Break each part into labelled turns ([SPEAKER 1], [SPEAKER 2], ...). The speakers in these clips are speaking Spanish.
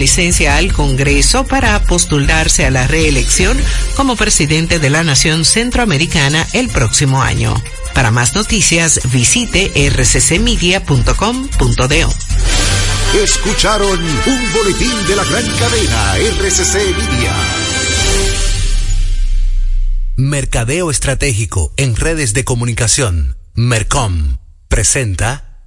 [SPEAKER 1] licencia al Congreso para postularse a la reelección como presidente de la Nación Centroamericana el próximo año. Para más noticias, visite rccmedia.com.do.
[SPEAKER 2] Escucharon un boletín de la gran cadena RCC Media.
[SPEAKER 3] Mercadeo Estratégico en redes de comunicación. Mercom presenta.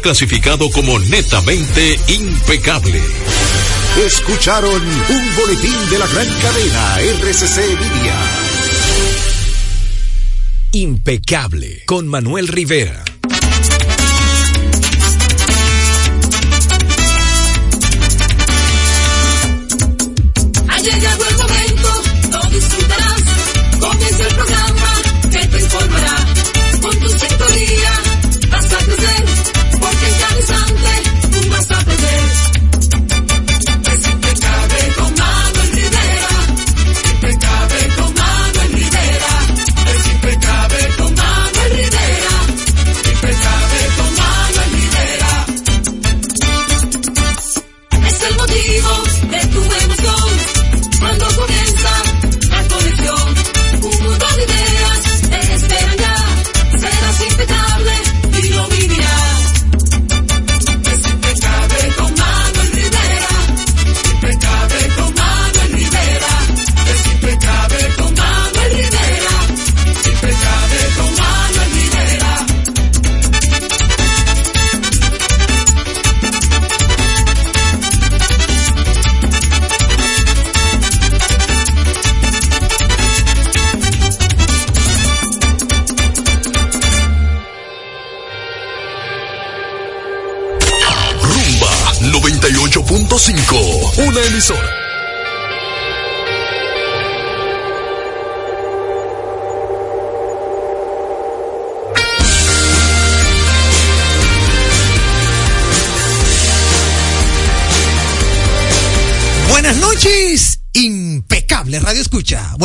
[SPEAKER 4] clasificado como netamente impecable.
[SPEAKER 2] Escucharon un boletín de la gran cadena RCC Media.
[SPEAKER 3] Impecable con Manuel Rivera.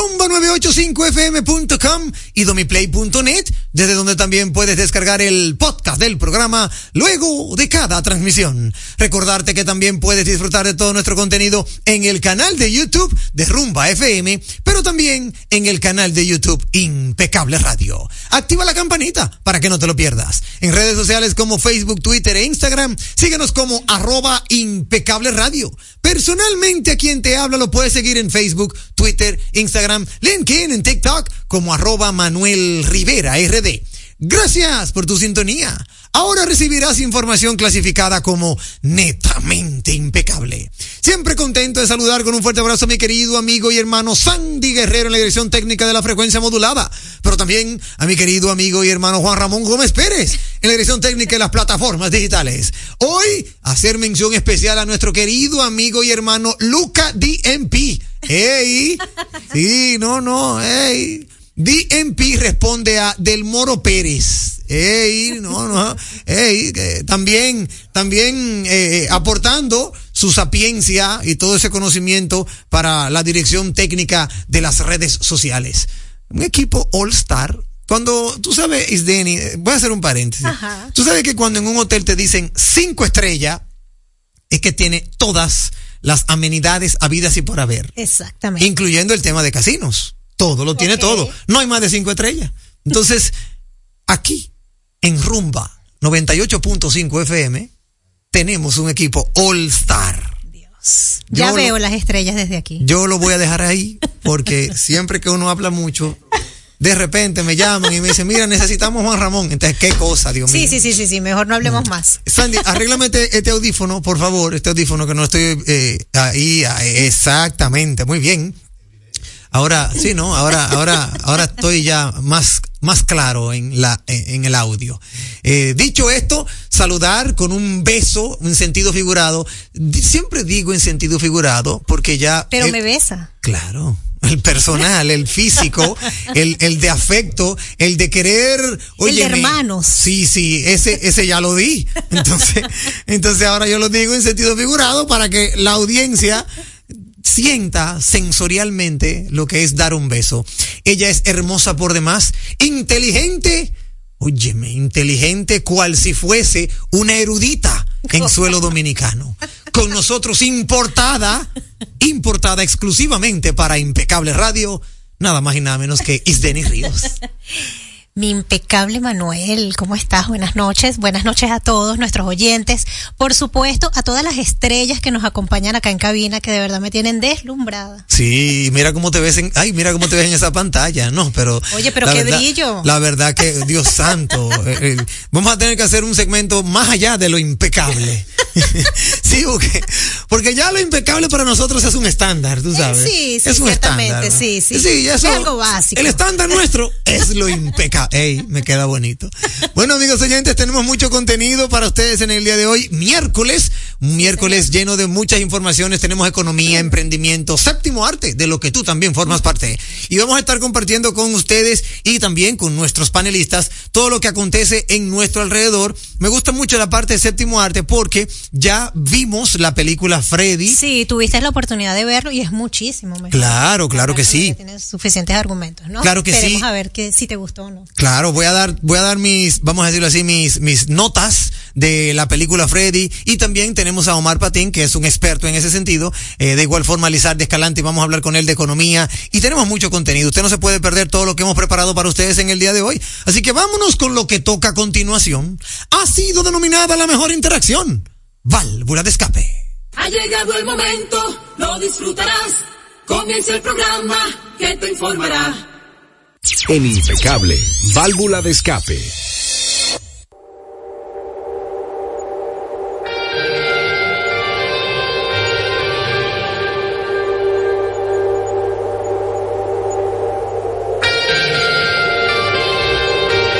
[SPEAKER 5] rumba985fm.com y domiplay.net, desde donde también puedes descargar el podcast del programa luego de cada transmisión. Recordarte que también puedes disfrutar de todo nuestro contenido en el canal de YouTube de Rumba FM, pero también en el canal de YouTube Impecable Radio. Activa la campanita para que no te lo pierdas. En redes sociales como Facebook, Twitter e Instagram, síguenos como arroba impecable radio. Personalmente a quien te habla lo puedes seguir en Facebook, Twitter, Instagram, LinkedIn, en TikTok como arroba Manuel Rivera RD. Gracias por tu sintonía. Ahora recibirás información clasificada como netamente impecable. Siempre contento de saludar con un fuerte abrazo a mi querido amigo y hermano Sandy Guerrero en la dirección técnica de la frecuencia modulada, pero también a mi querido amigo y hermano Juan Ramón Gómez Pérez en la dirección técnica de las plataformas digitales. Hoy hacer mención especial a nuestro querido amigo y hermano Luca DMP. ¡Ey! Sí, no, no, ¡ey! DMP responde a Del Moro Pérez. Ey, no, no, ey, también, también eh, aportando su sapiencia y todo ese conocimiento para la dirección técnica de las redes sociales. Un equipo All Star. Cuando tú sabes, Isdeni, eh, voy a hacer un paréntesis.
[SPEAKER 6] Ajá.
[SPEAKER 5] Tú sabes que cuando en un hotel te dicen cinco estrellas, es que tiene todas las amenidades habidas y por haber
[SPEAKER 6] Exactamente.
[SPEAKER 5] incluyendo el tema de casinos. Todo lo tiene todo. No hay más de cinco estrellas. Entonces, aquí, en Rumba 98.5 FM, tenemos un equipo All Star.
[SPEAKER 6] Dios. Ya veo
[SPEAKER 5] lo-
[SPEAKER 6] las estrellas desde aquí.
[SPEAKER 5] Yo lo voy a dejar ahí porque siempre que uno habla mucho, de repente me llaman y me dicen, mira, necesitamos Juan Ramón. Entonces, ¿qué cosa, Dios mío?
[SPEAKER 6] Sí, sí, sí, sí, sí, mejor no hablemos más.
[SPEAKER 5] Sandy, arréglame este, este audífono, por favor, este audífono que no estoy eh, ahí, ah, exactamente, muy bien. Ahora, sí, ¿no? Ahora, ahora, ahora estoy ya más, más claro en la, en el audio. Eh, dicho esto, saludar con un beso en sentido figurado. Siempre digo en sentido figurado porque ya.
[SPEAKER 6] Pero
[SPEAKER 5] eh,
[SPEAKER 6] me besa.
[SPEAKER 5] Claro. El personal, el físico, el, el de afecto, el de querer. óyeme,
[SPEAKER 6] hermanos.
[SPEAKER 5] Sí, sí, ese, ese ya lo di. Entonces, entonces ahora yo lo digo en sentido figurado para que la audiencia sienta sensorialmente lo que es dar un beso. Ella es hermosa por demás, inteligente, óyeme, inteligente cual si fuese una erudita en suelo dominicano. Con nosotros importada, importada exclusivamente para Impecable Radio, nada más y nada menos que Isdeni Ríos.
[SPEAKER 6] Mi impecable Manuel, ¿cómo estás? Buenas noches. Buenas noches a todos nuestros oyentes. Por supuesto, a todas las estrellas que nos acompañan acá en cabina, que de verdad me tienen deslumbrada.
[SPEAKER 5] Sí, mira cómo te ves en, ay, mira cómo te ves en esa pantalla, no, pero.
[SPEAKER 6] Oye, pero qué
[SPEAKER 5] verdad-
[SPEAKER 6] brillo.
[SPEAKER 5] La verdad que, Dios santo, eh, eh, vamos a tener que hacer un segmento más allá de lo impecable. sí, porque, porque ya lo impecable para nosotros es un estándar, tú sabes.
[SPEAKER 6] sí, sí,
[SPEAKER 5] es un
[SPEAKER 6] ciertamente,
[SPEAKER 5] estándar.
[SPEAKER 6] sí, sí.
[SPEAKER 5] Sí,
[SPEAKER 6] Es
[SPEAKER 5] eso-
[SPEAKER 6] algo básico.
[SPEAKER 5] El estándar nuestro es lo impecable. Ey, me queda bonito. Bueno, amigos oyentes, tenemos mucho contenido para ustedes en el día de hoy, miércoles, un miércoles lleno de muchas informaciones. Tenemos economía, emprendimiento, séptimo arte, de lo que tú también formas parte. Y vamos a estar compartiendo con ustedes y también con nuestros panelistas todo lo que acontece en nuestro alrededor. Me gusta mucho la parte de séptimo arte porque ya vimos la película Freddy.
[SPEAKER 6] Sí, tuviste la oportunidad de verlo y es muchísimo mejor.
[SPEAKER 5] Claro, claro que sí.
[SPEAKER 6] Tienes suficientes argumentos, ¿no?
[SPEAKER 5] Claro que
[SPEAKER 6] Esperemos
[SPEAKER 5] sí.
[SPEAKER 6] a ver que, si te gustó o no.
[SPEAKER 5] Claro, voy a dar, voy a dar mis, vamos a decirlo así, mis, mis notas de la película Freddy y también tenemos a Omar Patín, que es un experto en ese sentido. Eh, de igual forma, Lizar de Escalante, vamos a hablar con él de economía y tenemos mucho contenido. Usted no se puede perder todo lo que hemos preparado para ustedes en el día de hoy. Así que vámonos con lo que toca a continuación. Ha sido denominada la mejor interacción. Válvula de escape.
[SPEAKER 7] Ha llegado el momento, lo disfrutarás. Comienza el programa que te informará.
[SPEAKER 3] En Impecable, válvula de escape.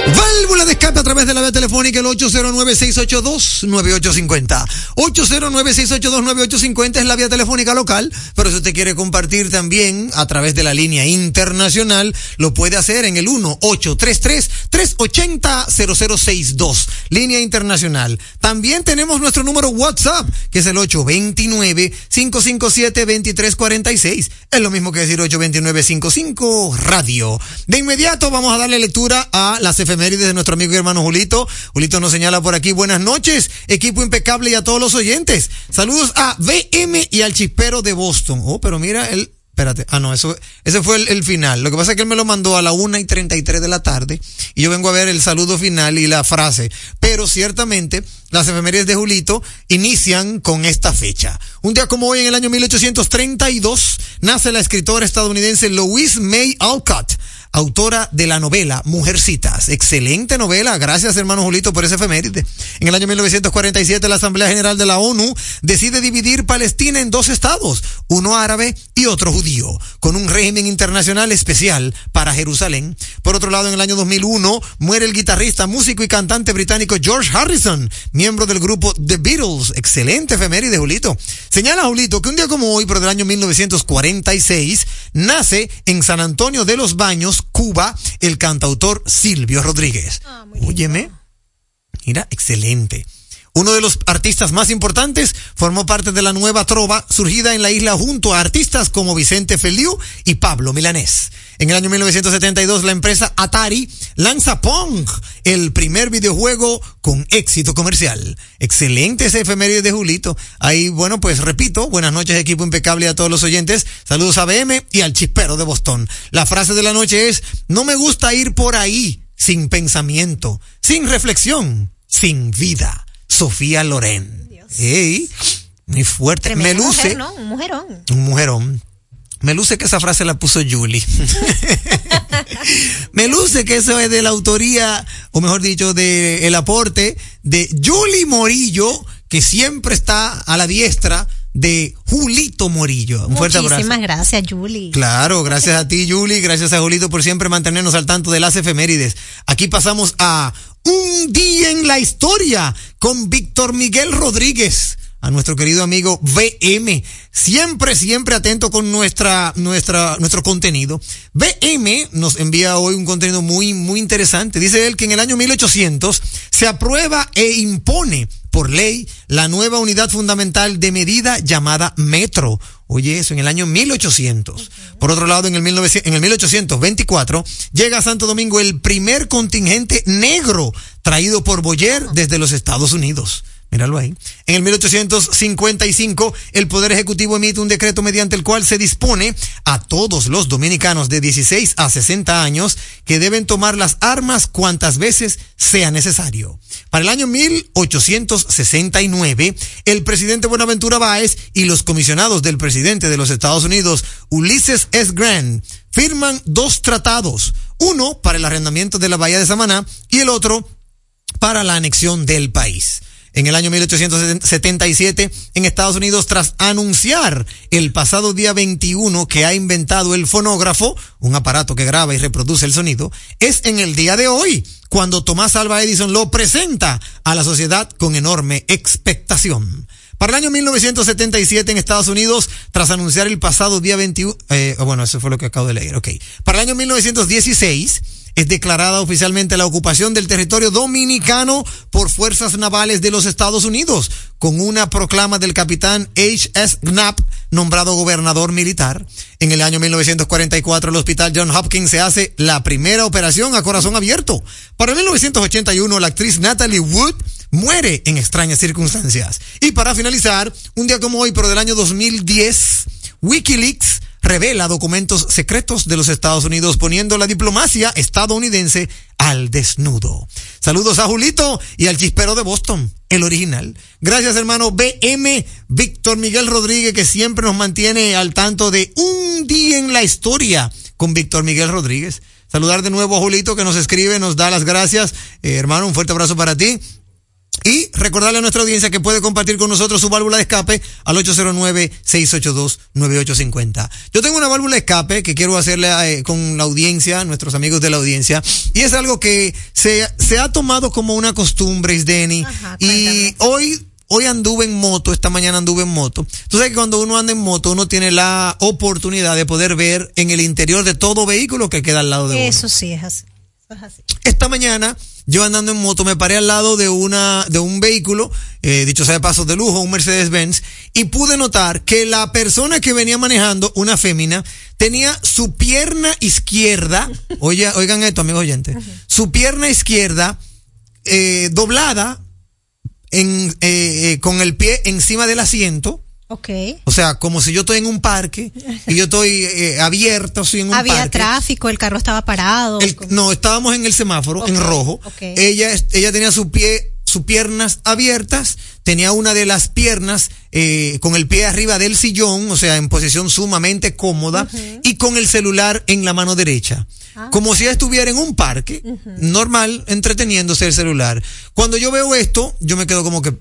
[SPEAKER 5] Válvula de escape a través de la vía telefónica el 809-682-9850. 809-682-9850 es la vía telefónica local, pero si usted quiere compartir también a través de la línea internacional, lo puede hacer en el 1-833-380-0062. Línea internacional. También tenemos nuestro número WhatsApp, que es el 829-557-2346. Es lo mismo que decir 829-55 Radio. De inmediato vamos a darle lectura a las efemérides de nuestro amigo y hermano Julito. Julito nos señala por aquí, buenas noches, equipo impecable y a todos los oyentes. Saludos a BM y al chispero de Boston. Oh, pero mira, él, espérate, ah no, eso, ese fue el, final. Lo que pasa es que él me lo mandó a la una y treinta y tres de la tarde y yo vengo a ver el saludo final y la frase. Pero ciertamente, las efemérides de Julito inician con esta fecha. Un día como hoy, en el año 1832, nace la escritora estadounidense Louise May Alcott autora de la novela Mujercitas. Excelente novela. Gracias, hermano Julito, por ese efeméride. En el año 1947, la Asamblea General de la ONU decide dividir Palestina en dos estados, uno árabe y otro judío, con un régimen internacional especial para Jerusalén. Por otro lado, en el año 2001, muere el guitarrista, músico y cantante británico George Harrison, miembro del grupo The Beatles. Excelente efeméride, Julito. Señala Julito que un día como hoy, pero del año 1946, nace en San Antonio de los Baños, Cuba, el cantautor Silvio Rodríguez. Óyeme. Mira, excelente. Uno de los artistas más importantes formó parte de la nueva trova surgida en la isla junto a artistas como Vicente Feliu y Pablo Milanés. En el año 1972 la empresa Atari lanza Pong, el primer videojuego con éxito comercial. Excelente ese efeméride de Julito. Ahí, bueno, pues repito, buenas noches equipo impecable a todos los oyentes. Saludos a BM y al chispero de Boston. La frase de la noche es, no me gusta ir por ahí sin pensamiento, sin reflexión, sin vida. Sofía Loren. Ey, muy fuerte.
[SPEAKER 6] Tremenda
[SPEAKER 5] Me luce.
[SPEAKER 6] mujer, ¿no? Un mujerón.
[SPEAKER 5] Un mujerón. Me luce que esa frase la puso Julie. Me luce que eso es de la autoría, o mejor dicho, de el aporte de Julie Morillo, que siempre está a la diestra de Julito Morillo. Un fuerte abrazo.
[SPEAKER 6] Muchísimas gracias, Julie.
[SPEAKER 5] Claro, gracias a ti, Julie, gracias a Julito por siempre mantenernos al tanto de las efemérides. Aquí pasamos a Un día en la historia con Víctor Miguel Rodríguez, a nuestro querido amigo VM, siempre, siempre atento con nuestra, nuestra, nuestro contenido. VM nos envía hoy un contenido muy, muy interesante. Dice él que en el año 1800 se aprueba e impone por ley la nueva unidad fundamental de medida llamada metro. Oye, eso en el año 1800. Por otro lado, en el, 1900 en el 1824 llega a Santo Domingo el primer contingente negro traído por Boyer desde los Estados Unidos. Míralo ahí. En el 1855, el Poder Ejecutivo emite un decreto mediante el cual se dispone a todos los dominicanos de 16 a 60 años que deben tomar las armas cuantas veces sea necesario. Para el año 1869, el presidente Buenaventura Báez y los comisionados del presidente de los Estados Unidos, Ulysses S. Grant, firman dos tratados, uno para el arrendamiento de la bahía de Samaná y el otro para la anexión del país en el año 1877 en Estados Unidos tras anunciar el pasado día 21 que ha inventado el fonógrafo, un aparato que graba y reproduce el sonido, es en el día de hoy cuando Tomás Alva Edison lo presenta a la sociedad con enorme expectación. Para el año 1977 en Estados Unidos, tras anunciar el pasado día 21, eh, bueno, eso fue lo que acabo de leer, ok. Para el año 1916, es declarada oficialmente la ocupación del territorio dominicano por fuerzas navales de los Estados Unidos, con una proclama del capitán H.S. Knapp, nombrado gobernador militar. En el año 1944, el hospital John Hopkins se hace la primera operación a corazón abierto. Para 1981, la actriz Natalie Wood muere en extrañas circunstancias. Y para finalizar, un día como hoy, pero del año 2010, Wikileaks revela documentos secretos de los Estados Unidos poniendo la diplomacia estadounidense al desnudo. Saludos a Julito y al chispero de Boston, el original. Gracias hermano BM Víctor Miguel Rodríguez que siempre nos mantiene al tanto de un día en la historia con Víctor Miguel Rodríguez. Saludar de nuevo a Julito que nos escribe, nos da las gracias. Eh, hermano, un fuerte abrazo para ti. Y recordarle a nuestra audiencia que puede compartir con nosotros su válvula de escape al 809-682-9850. Yo tengo una válvula de escape que quiero hacerle eh, con la audiencia, nuestros amigos de la audiencia, y es algo que se, se ha tomado como una costumbre, Isdeni, y hoy Hoy anduve en moto, esta mañana anduve en moto. Tú sabes que cuando uno anda en moto, uno tiene la oportunidad de poder ver en el interior de todo vehículo que queda al lado de uno.
[SPEAKER 6] Eso sí es así. Eso es así.
[SPEAKER 5] Esta mañana, yo andando en moto, me paré al lado de una, de un vehículo, eh, dicho sea de paso de lujo, un Mercedes-Benz, y pude notar que la persona que venía manejando, una fémina, tenía su pierna izquierda, oye, oigan esto, amigos oyentes, su pierna izquierda, eh, doblada, en, eh, eh, con el pie encima del asiento,
[SPEAKER 6] Ok.
[SPEAKER 5] o sea, como si yo estoy en un parque y yo estoy eh, abierto, soy en un
[SPEAKER 6] Había
[SPEAKER 5] parque.
[SPEAKER 6] tráfico, el carro estaba parado.
[SPEAKER 5] El- no, estábamos en el semáforo, en rojo.
[SPEAKER 6] ok.
[SPEAKER 5] Ella, ella tenía su pie, sus piernas abiertas, tenía una de las piernas eh, con el pie arriba del sillón, o sea, en posición sumamente cómoda, y con el celular en la mano derecha.
[SPEAKER 6] Ah.
[SPEAKER 5] Como si ella estuviera en un parque, normal, entreteniéndose el celular. Cuando yo veo esto, yo me quedo como que,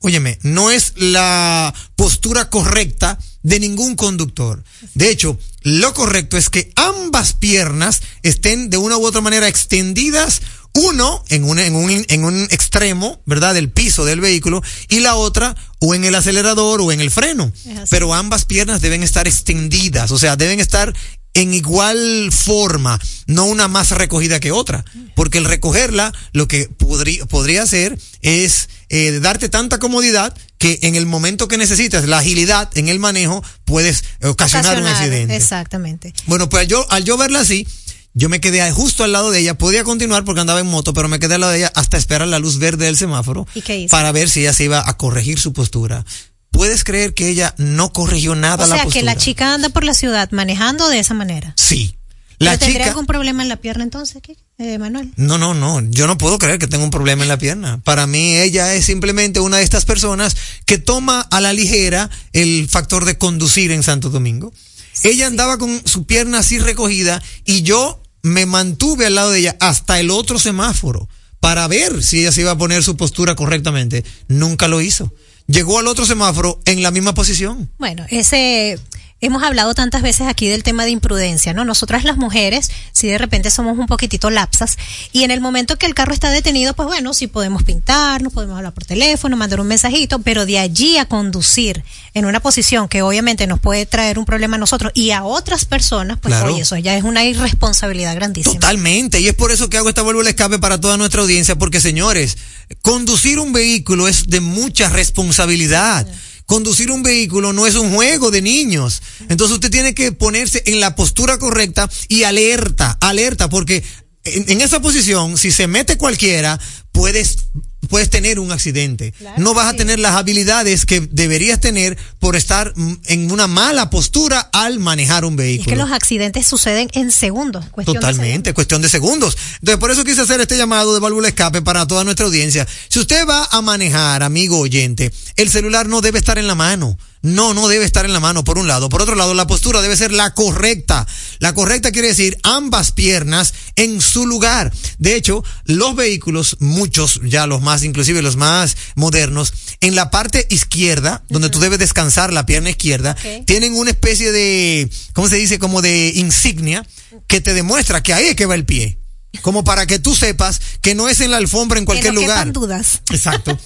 [SPEAKER 5] óyeme, no es la postura correcta de ningún conductor. De hecho, lo correcto es que ambas piernas estén de una u otra manera extendidas, uno en un, en un, en un extremo, ¿verdad? Del piso del vehículo y la otra o en el acelerador o en el freno. Pero ambas piernas deben estar extendidas, o sea, deben estar en igual forma, no una más recogida que otra, porque el recogerla lo que podría, podría hacer es eh, darte tanta comodidad que en el momento que necesitas la agilidad en el manejo puedes ocasionar, un accidente.
[SPEAKER 6] Exactamente.
[SPEAKER 5] Bueno, pues yo, al yo verla así, yo me quedé justo al lado de ella. Podía continuar porque andaba en moto, pero me quedé al lado de ella hasta esperar la luz verde del semáforo.
[SPEAKER 6] ¿Y qué hizo?
[SPEAKER 5] Para ver si ella se iba a corregir su postura. ¿Puedes creer que ella no corrigió nada
[SPEAKER 6] O
[SPEAKER 5] la
[SPEAKER 6] sea,
[SPEAKER 5] postura?
[SPEAKER 6] que la chica anda por la ciudad manejando de esa manera.
[SPEAKER 5] Sí. La
[SPEAKER 6] ¿Pero ¿Tendría
[SPEAKER 5] chica...
[SPEAKER 6] algún problema en la pierna entonces, eh, Manuel?
[SPEAKER 5] No, no, no. Yo no puedo creer que tenga un problema en la pierna. Para mí, ella es simplemente una de estas personas que toma a la ligera el factor de conducir en Santo Domingo. Ella andaba con su pierna así recogida y yo me mantuve al lado de ella hasta el otro semáforo para ver si ella se iba a poner su postura correctamente. Nunca lo hizo. Llegó al otro semáforo en la misma posición.
[SPEAKER 6] Bueno, ese hemos hablado tantas veces aquí del tema de imprudencia, ¿no? Nosotras las mujeres, si de repente somos un poquitito lapsas, y en el momento que el carro está detenido, pues bueno, sí podemos pintar, nos podemos hablar por teléfono, mandar un mensajito, pero de allí a conducir en una posición que obviamente nos puede traer un problema a nosotros y a otras personas, pues
[SPEAKER 5] Claro.
[SPEAKER 6] oye, eso ya es una irresponsabilidad grandísima.
[SPEAKER 5] Totalmente, y es por eso que hago esta vuelvo al escape para toda nuestra audiencia, porque señores, conducir un vehículo es de mucha responsabilidad. Conducir un vehículo no es un juego de niños. Entonces usted tiene que ponerse en la postura correcta y alerta, alerta, porque en, esa posición, si se mete cualquiera, puedes puedes tener un accidente.
[SPEAKER 6] Claro
[SPEAKER 5] no vas a tener las habilidades que deberías tener por estar en una mala postura al manejar un
[SPEAKER 6] Es
[SPEAKER 5] vehículo.
[SPEAKER 6] que los accidentes suceden en segundos. cuestión de
[SPEAKER 5] Totalmente, cuestión de segundos. Entonces, por eso quise hacer este llamado de válvula escape para toda nuestra audiencia. Si usted va a manejar, amigo oyente, el celular no debe estar en la mano. No, no debe estar en la mano, por un lado. Por otro lado, la postura debe ser la correcta. La correcta quiere decir ambas piernas en su lugar. De hecho, los vehículos, muchos, ya los más, inclusive los más modernos, en la parte izquierda, donde tú debes descansar la pierna izquierda, tienen una especie de, ¿cómo se dice? Como de insignia que te demuestra que ahí es que va el pie. Como para que tú sepas que no es en la alfombra en cualquier
[SPEAKER 6] que no
[SPEAKER 5] lugar.
[SPEAKER 6] dudas.
[SPEAKER 5] Exacto.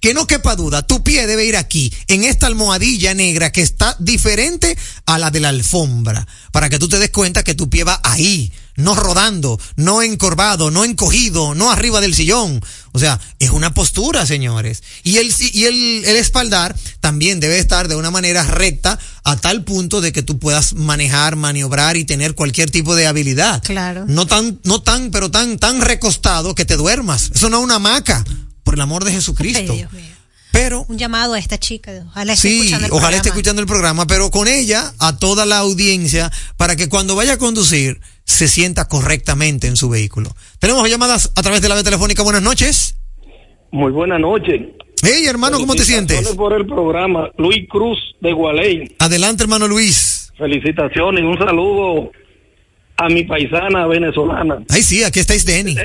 [SPEAKER 5] Que no quepa duda, tu pie debe ir aquí, en esta almohadilla negra que está diferente a la de la alfombra, para que tú te des cuenta que tu pie va ahí, no rodando, no encorvado, no encogido, no arriba del sillón. O sea, es una postura, señores. Y el, y el, el espaldar también debe estar de una manera recta a tal punto de que tú puedas manejar, maniobrar y tener cualquier tipo de habilidad.
[SPEAKER 6] Claro.
[SPEAKER 5] No tan, no tan, pero tan, tan recostado que te duermas. Eso no es una hamaca, por el amor de Jesucristo.
[SPEAKER 6] Ay, Dios mío.
[SPEAKER 5] Pero,
[SPEAKER 6] Un llamado a esta chica. Ojalá esté
[SPEAKER 5] sí,
[SPEAKER 6] escuchando el
[SPEAKER 5] ojalá esté escuchando el programa, pero con ella, a toda la audiencia, para que cuando vaya a conducir, se sienta correctamente en su vehículo. Tenemos llamadas a través de la vía telefónica. Buenas noches.
[SPEAKER 8] Muy buena noche.
[SPEAKER 5] Hey, hermano, ¿cómo te sientes?
[SPEAKER 8] por el programa. Luis Cruz de Gualey.
[SPEAKER 5] Adelante, hermano Luis.
[SPEAKER 8] Felicitaciones. Un saludo a mi paisana venezolana.
[SPEAKER 5] Ay, sí, aquí estáis, Denny.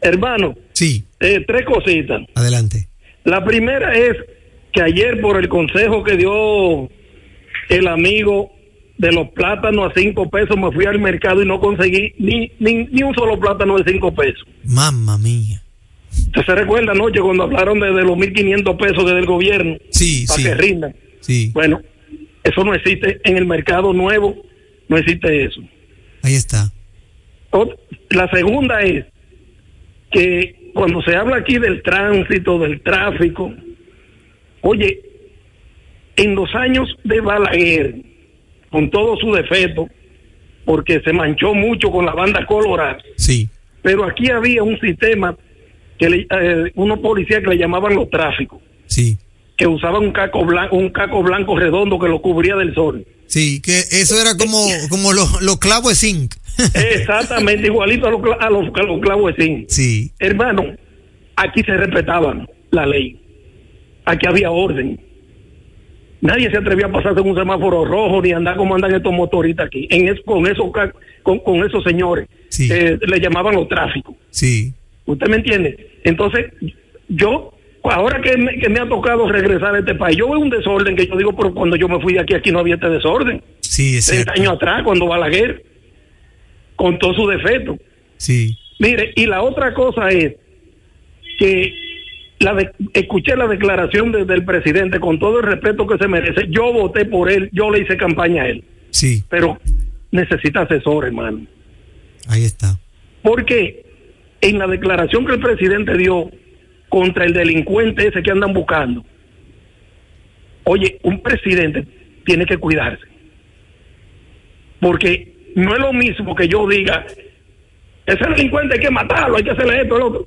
[SPEAKER 8] Hermano,
[SPEAKER 5] Sí,
[SPEAKER 8] eh, tres cositas.
[SPEAKER 5] adelante.
[SPEAKER 8] La primera es que ayer por el consejo que dio el amigo de los plátanos a cinco pesos me fui al mercado y no conseguí ni, ni, ni un solo plátano de cinco pesos.
[SPEAKER 5] Mamma mía.
[SPEAKER 8] ¿Usted se recuerda anoche cuando hablaron de, de los 1.500 pesos del gobierno?
[SPEAKER 5] Sí,
[SPEAKER 8] Para
[SPEAKER 5] sí.
[SPEAKER 8] que rindan.
[SPEAKER 5] Sí,
[SPEAKER 8] Bueno, eso no existe en el mercado nuevo, no existe eso.
[SPEAKER 5] ahí está.
[SPEAKER 8] La segunda es que cuando se habla aquí del tránsito, del tráfico, oye, en los años de Balaguer, con todo su defecto, porque se manchó mucho con la banda colorada,
[SPEAKER 5] Sí,
[SPEAKER 8] pero aquí había un sistema que le, eh, unos policías que le llamaban los tráficos,
[SPEAKER 5] sí.
[SPEAKER 8] que usaban un caco blanco, un caco blanco redondo que lo cubría del sol.
[SPEAKER 5] Sí, que eso era como, como los los clavos de zinc.
[SPEAKER 8] Exactamente igualito a los, a los, a los clavos de zinc.
[SPEAKER 5] Sí,
[SPEAKER 8] Hermano, aquí se respetaba la ley. Aquí había orden. Nadie se atrevía a pasarse en un semáforo rojo ni andar como andan estos motoristas aquí. En es- con, esos, con, con esos señores
[SPEAKER 5] Sí.
[SPEAKER 8] eh, le llamaban los tráficos.
[SPEAKER 5] sí,
[SPEAKER 8] ¿Usted me entiende? Entonces, yo, ahora que me, que me ha tocado regresar a este país, yo veo un desorden que yo digo, pero cuando yo me fui de aquí, aquí no había este desorden.
[SPEAKER 5] sí, es
[SPEAKER 8] 30
[SPEAKER 5] cierto.
[SPEAKER 8] años atrás, cuando Balaguer, con todo su defecto.
[SPEAKER 5] Sí,
[SPEAKER 8] Mire, y la otra cosa es que la de- escuché la declaración de- del presidente con todo el respeto que se merece. Yo voté por él, yo le hice campaña a él,
[SPEAKER 5] sí,
[SPEAKER 8] pero necesita asesor, hermano.
[SPEAKER 5] ahí está.
[SPEAKER 8] Porque en la declaración que el presidente dio contra el delincuente ese que andan buscando, oye, un presidente tiene que cuidarse. Porque no es lo mismo que yo diga, ese delincuente hay que matarlo, hay que hacerle esto, lo otro.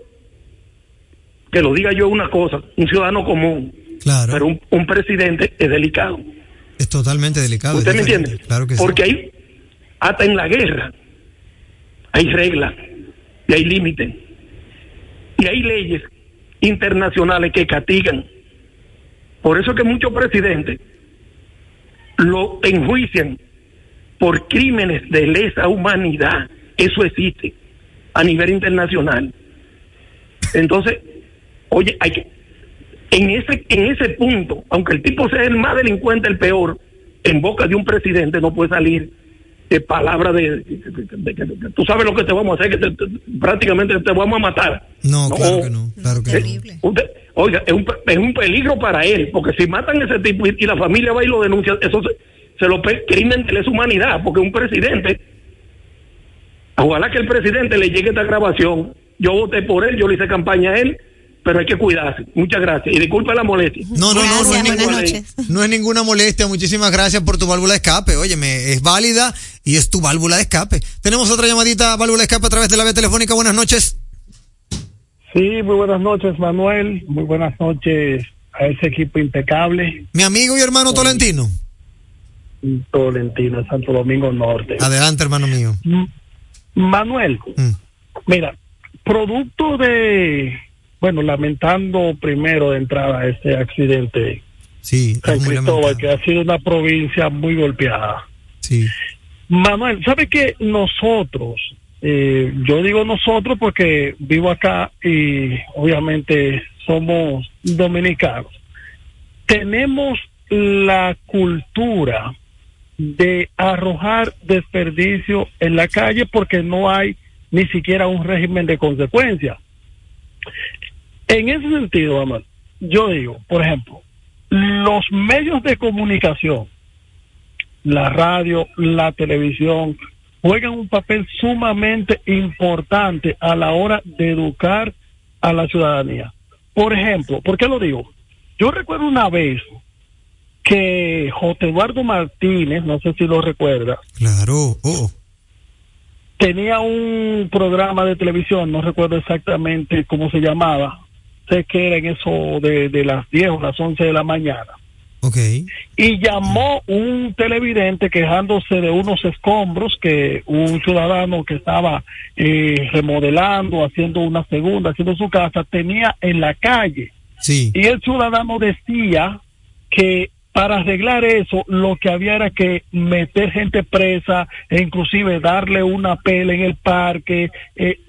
[SPEAKER 8] Que lo diga yo una cosa, un ciudadano común,
[SPEAKER 5] Claro.
[SPEAKER 8] pero un, un presidente es delicado.
[SPEAKER 5] es totalmente delicado.
[SPEAKER 8] ¿Usted me entiende?
[SPEAKER 5] Claro que sí.
[SPEAKER 8] Porque hay, hasta en la guerra, hay reglas y hay límites. Y hay leyes internacionales que castigan. Por eso es que muchos presidentes lo enjuician por crímenes de lesa humanidad. Eso existe a nivel internacional. Entonces, oye, hay que, en ese, en ese punto, aunque el tipo sea el más delincuente, el peor, en boca de un presidente no puede salir de palabra de, de- de- de- tú sabes lo que te vamos a hacer, que te- te- prácticamente te vamos a matar.
[SPEAKER 5] No, claro que no, claro que no.
[SPEAKER 8] Usted- oiga, es un, es un peligro para él, porque si matan a ese tipo y, y la familia va y lo denuncia, eso se, se lo crimen de lesa humanidad, porque un presidente, ojalá que el presidente le llegue esta grabación, yo voté por él, yo le hice campaña a él, pero hay que cuidarse. Muchas gracias. Y disculpe la molestia.
[SPEAKER 5] No, no, no, no es, ninguna,
[SPEAKER 6] noches.
[SPEAKER 5] no es ninguna molestia. Muchísimas gracias por tu válvula de escape. Óyeme, es válida y es tu válvula de escape. Tenemos otra llamadita, válvula de escape a través de la vía telefónica. Buenas noches.
[SPEAKER 9] Sí, muy buenas noches, Manuel. Muy buenas noches a ese equipo impecable.
[SPEAKER 5] Mi amigo y hermano Tolentino.
[SPEAKER 9] Tolentino, Santo Domingo Norte.
[SPEAKER 5] Adelante, hermano mío.
[SPEAKER 9] Manuel,
[SPEAKER 5] Mm.
[SPEAKER 9] mira, producto de, bueno, lamentando primero de entrada este accidente
[SPEAKER 5] Sí,
[SPEAKER 9] San Cristóbal, que ha sido una provincia muy golpeada.
[SPEAKER 5] Sí.
[SPEAKER 9] Manuel, ¿sabe que nosotros, eh, yo digo nosotros porque vivo acá y obviamente somos dominicanos, tenemos la cultura de arrojar desperdicio en la calle porque no hay ni siquiera un régimen de consecuencia. En ese sentido, Manuel, yo digo, por ejemplo, los medios de comunicación, la radio, la televisión, juegan un papel sumamente importante a la hora de educar a la ciudadanía. Por ejemplo, ¿por qué lo digo? Yo recuerdo una vez que José Eduardo Martínez, no sé si lo recuerda,
[SPEAKER 5] Claro. Oh.
[SPEAKER 9] Tenía un programa de televisión, no recuerdo exactamente cómo se llamaba, sé que era en eso de, de las 10 o las 11 de la mañana.
[SPEAKER 5] Ok.
[SPEAKER 9] y llamó un televidente quejándose de unos escombros que un ciudadano que estaba eh, remodelando, haciendo una segunda, haciendo su casa, tenía en la calle.
[SPEAKER 5] Sí.
[SPEAKER 9] Y el ciudadano decía que para arreglar eso lo que había era que meter gente presa e inclusive darle una pela en el parque eh,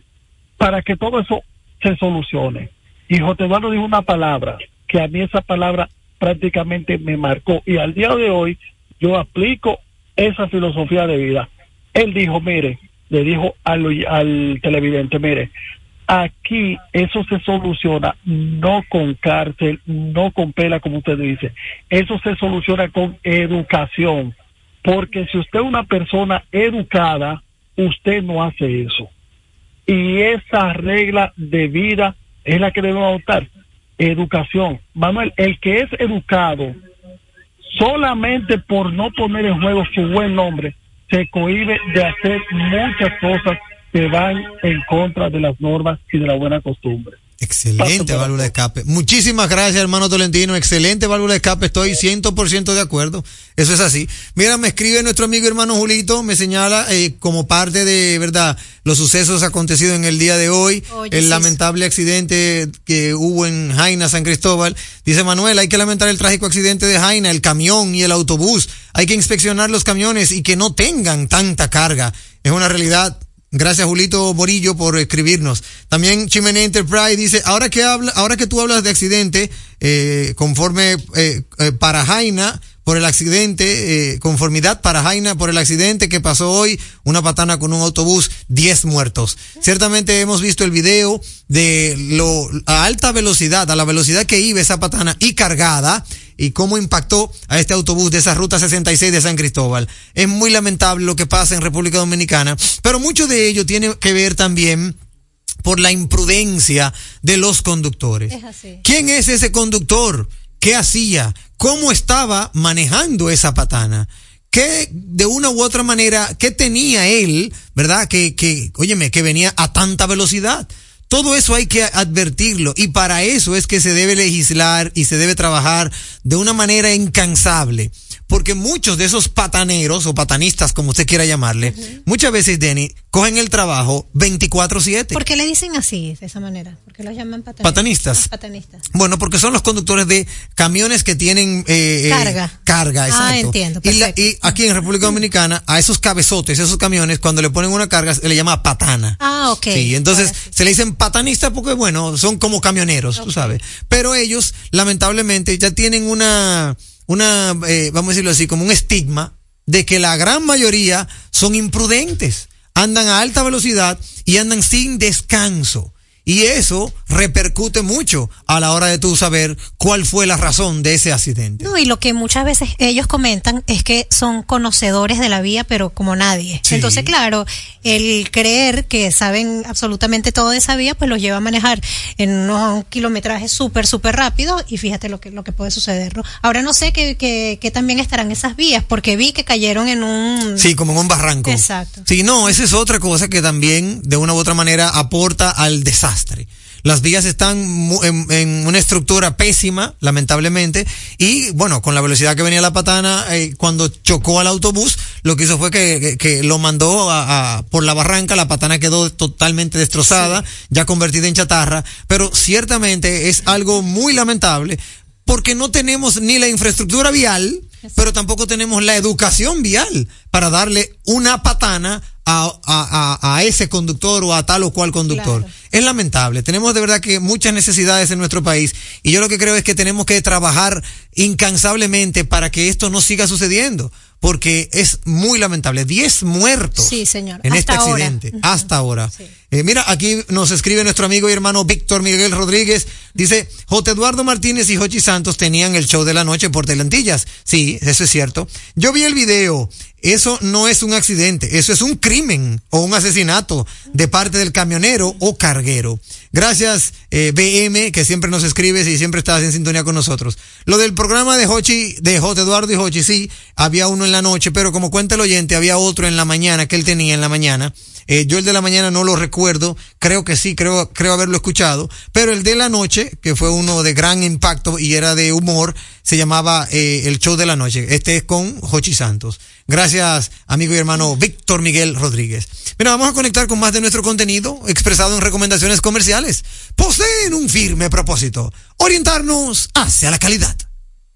[SPEAKER 9] para que todo eso se solucione. Y José Eduardo dijo una palabra que a mí esa palabra prácticamente me marcó y al día de hoy yo aplico esa filosofía de vida. Él dijo, mire, le dijo al, al televidente, mire, aquí eso se soluciona no con cárcel, no con pela, como usted dice, eso se soluciona con educación, porque si usted es una persona educada, usted no hace eso. Y esa regla de vida es la que debemos adoptar. Educación. Manuel, el que es educado solamente por no poner en juego su buen nombre, se cohibe de hacer muchas cosas que van en contra de las normas y de la buena costumbre.
[SPEAKER 5] Excelente válvula de escape. Muchísimas gracias, hermano Tolentino. Excelente válvula de escape. Estoy 100% de acuerdo. Eso es así. Mira, me escribe nuestro amigo hermano Julito, me señala eh, como parte de, ¿verdad?, los sucesos acontecidos en el día de hoy,
[SPEAKER 6] Oye,
[SPEAKER 5] el
[SPEAKER 6] sí,
[SPEAKER 5] lamentable accidente que hubo en Jaina, San Cristóbal. Dice Manuel, hay que lamentar el trágico accidente de Jaina, el camión y el autobús. Hay que inspeccionar los camiones y que no tengan tanta carga. Es una realidad Gracias Julito Morillo por escribirnos. También Chimene Enterprise dice, ahora que habla, ahora que tú hablas de accidente, eh, conforme eh, eh, para Jaina por el accidente, eh, conformidad para Jaina por el accidente que pasó hoy, una patana con un autobús, 10 muertos. Ciertamente hemos visto el video de lo a alta velocidad, a la velocidad que iba esa patana y cargada y cómo impactó a este autobús de esa ruta 66 de San Cristóbal. Es muy lamentable lo que pasa en República Dominicana, pero mucho de ello tiene que ver también por la imprudencia de los conductores.
[SPEAKER 6] Es así.
[SPEAKER 5] ¿Quién es ese conductor? ¿Qué hacía? ¿Cómo estaba manejando esa patana? ¿Qué, de una u otra manera, qué tenía él, verdad? Que, que, óyeme, que venía a tanta velocidad. Todo eso hay que advertirlo y para eso es que se debe legislar y se debe trabajar de una manera incansable. Porque muchos de esos pataneros o patanistas, como usted quiera llamarle, muchas veces, Denny, cogen el trabajo 24-7.
[SPEAKER 6] ¿Por qué le dicen así, de esa manera? ¿Por qué los llaman patanistas?
[SPEAKER 5] Patanistas.
[SPEAKER 6] Ah, patanistas.
[SPEAKER 5] Bueno, porque son los conductores de camiones que tienen eh, eh,
[SPEAKER 6] Carga.
[SPEAKER 5] carga,
[SPEAKER 6] Ah,
[SPEAKER 5] exacto.
[SPEAKER 6] entiendo,
[SPEAKER 5] Y, la- y aquí en República Dominicana, a esos cabezotes, esos camiones, cuando le ponen una carga, se le llama patana.
[SPEAKER 6] Ah, ok.
[SPEAKER 5] Sí, entonces
[SPEAKER 6] sí.
[SPEAKER 5] se le dicen patanistas porque, bueno, son como camioneros, tú sabes. Pero ellos, lamentablemente, ya tienen una, una, eh, vamos a decirlo así, como un estigma de que la gran mayoría son imprudentes, andan a alta velocidad y andan sin descanso. Y eso repercute mucho a la hora de tú saber cuál fue la razón de ese accidente.
[SPEAKER 6] No, y lo que muchas veces ellos comentan es que son conocedores de la vía, pero como nadie.
[SPEAKER 5] Sí.
[SPEAKER 6] Entonces, claro, el creer que saben absolutamente todo de esa vía, pues los lleva a manejar en unos kilometrajes súper, súper rápido y fíjate lo que, lo que puede suceder, ¿no? Ahora no sé que, que, que también estarán esas vías, porque vi que cayeron en un...
[SPEAKER 5] Sí, como en un barranco.
[SPEAKER 6] Exacto.
[SPEAKER 5] Sí, no, esa es otra cosa que también de una u otra manera aporta al desastre. Las vías están en, en una estructura pésima, lamentablemente, y bueno, con la velocidad que venía la patana, eh, cuando chocó al autobús, lo que hizo fue que, que- que lo mandó a, a- por la barranca, la patana quedó totalmente destrozada, ya convertida en chatarra, pero ciertamente es algo muy lamentable porque no tenemos ni la infraestructura vial, pero tampoco tenemos la educación vial para darle una patana a, a- a- a ese conductor o a tal o cual conductor.
[SPEAKER 6] Claro.
[SPEAKER 5] Es lamentable. Tenemos de verdad que muchas necesidades en nuestro país y yo lo que creo es que tenemos que trabajar incansablemente para que esto no siga sucediendo. Porque es muy lamentable. Diez muertos
[SPEAKER 6] Sí, señor.
[SPEAKER 5] en
[SPEAKER 6] Hasta
[SPEAKER 5] este accidente. Hasta ahora.
[SPEAKER 6] Sí.
[SPEAKER 5] Eh, mira, aquí nos escribe nuestro amigo y hermano Víctor Miguel Rodríguez. Dice, J. Eduardo Martínez y Jochi Santos tenían el show de la noche por Telantillas. Sí, eso es cierto. Yo vi el video. Eso no es un accidente. Eso es un crimen o un asesinato de parte del camionero o carguero. Gracias, eh, BM, que siempre nos escribes y siempre estás en sintonía con nosotros. Lo del programa de Hochi, de J. Eduardo y Hochi, sí, había uno en la noche, pero como cuenta el oyente, había otro en la mañana que él tenía en la mañana. Eh, yo el de la mañana no lo recuerdo, creo que sí, creo, creo haberlo escuchado, pero el de la noche, que fue uno de gran impacto y era de humor, se llamaba eh, El Show de la Noche. Este es con Jochi Santos. Gracias, amigo y hermano Víctor Miguel Rodríguez. Mira, vamos a conectar con más de nuestro contenido expresado en recomendaciones comerciales. Poseen un firme propósito, orientarnos hacia la calidad.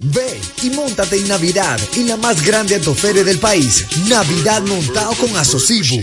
[SPEAKER 3] Ve y montate en Navidad en la más grande autoferia del país. Navidad montado con Asocibu.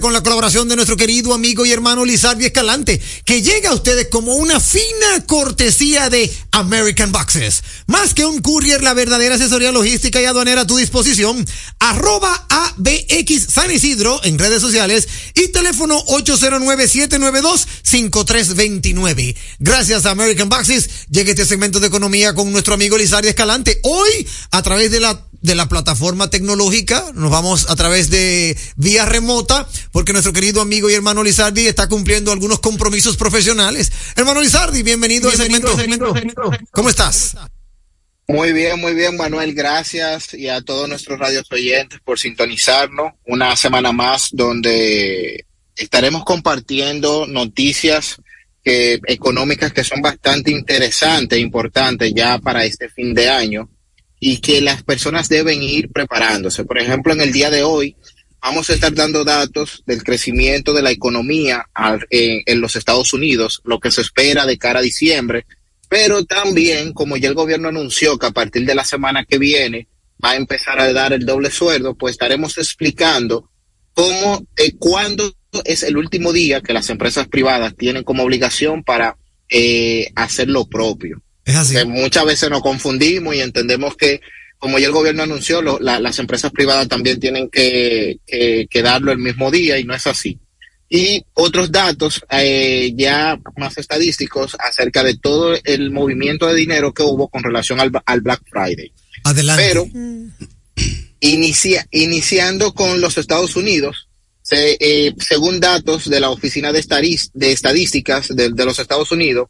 [SPEAKER 5] con la colaboración de nuestro querido amigo y hermano Lizardi Escalante, que llega a ustedes como una fina cortesía de American Boxes. Más que un courier, la verdadera asesoría logística y aduanera a tu disposición. Arroba ABX San Isidro en redes sociales y teléfono 809-792-5329. Gracias a American Boxes, llega este segmento de economía con nuestro amigo Lizardi Escalante. Hoy, a través de la de la plataforma tecnológica, nos vamos a través de vía remota, porque nuestro querido amigo y hermano Lizardi está cumpliendo algunos compromisos profesionales. Hermano Lizardi, bienvenido, bienvenido al segmento. ¿Cómo estás?
[SPEAKER 10] Muy bien, muy bien, Manuel. Gracias y a todos nuestros radios oyentes por sintonizarnos. Una semana más donde estaremos compartiendo noticias que, económicas que son bastante interesantes e importantes ya para este fin de año y que las personas deben ir preparándose. Por ejemplo, en el día de hoy vamos a estar dando datos del crecimiento de la economía en, en, los Estados Unidos, lo que se espera de cara a diciembre, pero también, como ya el gobierno anunció que a partir de la semana que viene va a empezar a dar el doble sueldo, pues estaremos explicando cómo, eh, cuándo es el último día que las empresas privadas tienen como obligación para eh, hacer lo propio.
[SPEAKER 5] Es así.
[SPEAKER 10] Que muchas veces nos confundimos y entendemos que, como ya el gobierno anunció, lo, la, las empresas privadas también tienen que, que, que, darlo el mismo día y no es así. Y otros datos eh, ya más estadísticos acerca de todo el movimiento de dinero que hubo con relación al, al Black Friday.
[SPEAKER 5] Adelante.
[SPEAKER 10] Pero inicia, iniciando con los Estados Unidos, se, eh, según datos de la Oficina de, Estadis, de Estadísticas de, de, los Estados Unidos,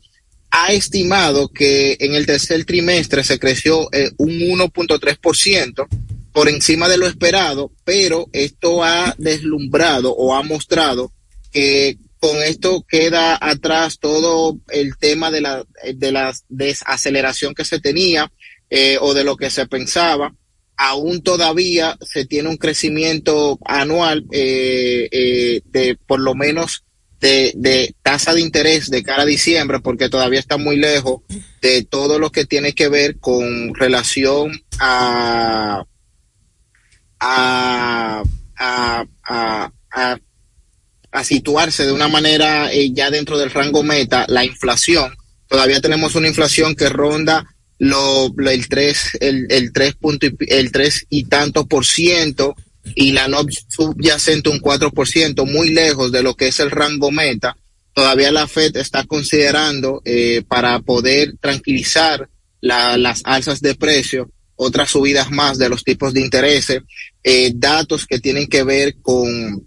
[SPEAKER 10] ha estimado que en el tercer trimestre se creció eh, un 1.3% por encima de lo esperado, pero esto ha deslumbrado o ha mostrado que con esto queda atrás todo el tema de la, de la desaceleración que se tenía eh, o de lo que se pensaba. Aún todavía se tiene un crecimiento anual eh, eh, de por lo menos de, tasa de interés de cara a diciembre, porque todavía está muy lejos de todo lo que tiene que ver con relación a, a, a, situarse de una manera eh, ya dentro del rango meta, la inflación. Todavía tenemos una inflación que ronda lo, el 3, el, el 3 punto y, el 3 y tanto por ciento y la no subyacente un 4 por ciento, muy lejos de lo que es el rango meta. Todavía la Fed está considerando eh, para poder tranquilizar la, las alzas de precio otras subidas más de los tipos de intereses, eh, datos que tienen que ver con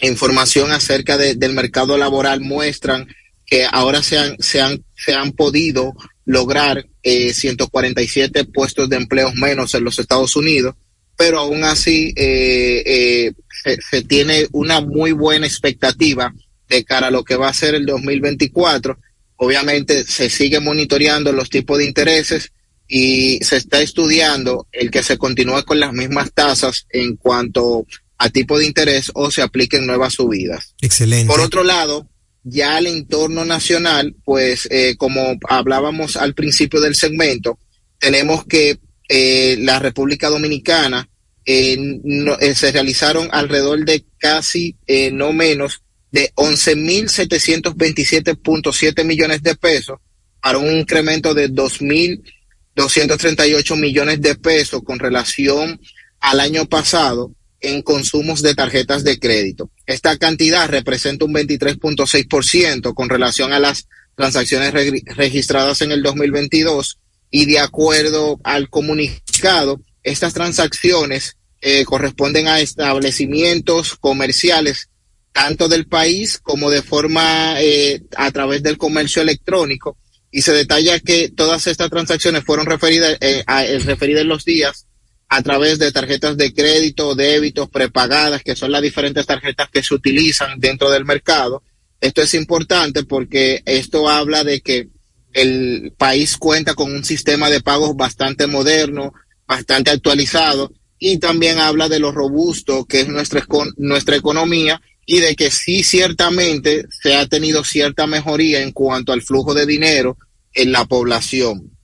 [SPEAKER 10] información acerca de, del mercado laboral muestran que ahora se han, se han, se han podido lograr eh, 147 puestos de empleos menos en los Estados Unidos, pero aún así eh, eh, se, se, tiene una muy buena expectativa de cara a lo que va a ser el 2024. Obviamente se sigue monitoreando los tipos de intereses y se está estudiando el que se continúe con las mismas tasas en cuanto a tipo de interés o se apliquen nuevas subidas.
[SPEAKER 5] Excelente.
[SPEAKER 10] Por otro lado, ya el entorno nacional, pues eh, como hablábamos al principio del segmento, tenemos que eh, la República Dominicana eh, no, eh, se realizaron alrededor de casi eh, no menos de 11.727.7 millones de pesos para un incremento de 2.238 millones de pesos con relación al año pasado en consumos de tarjetas de crédito. Esta cantidad representa un 23.6% con relación a las transacciones re registradas en el 2022 y de acuerdo al comunicado, estas transacciones eh, corresponden a establecimientos comerciales tanto del país como de forma eh, a través del comercio electrónico y se detalla que todas estas transacciones fueron referidas, eh, a, referidas en los días a través de tarjetas de crédito, débitos, prepagadas, que son las diferentes tarjetas que se utilizan dentro del mercado. Esto es importante porque esto habla de que el país cuenta con un sistema de pagos bastante moderno, bastante actualizado y también habla de lo robusto que es nuestra, nuestra economía y de que sí ciertamente se ha tenido cierta mejoría en cuanto al flujo de dinero en la población.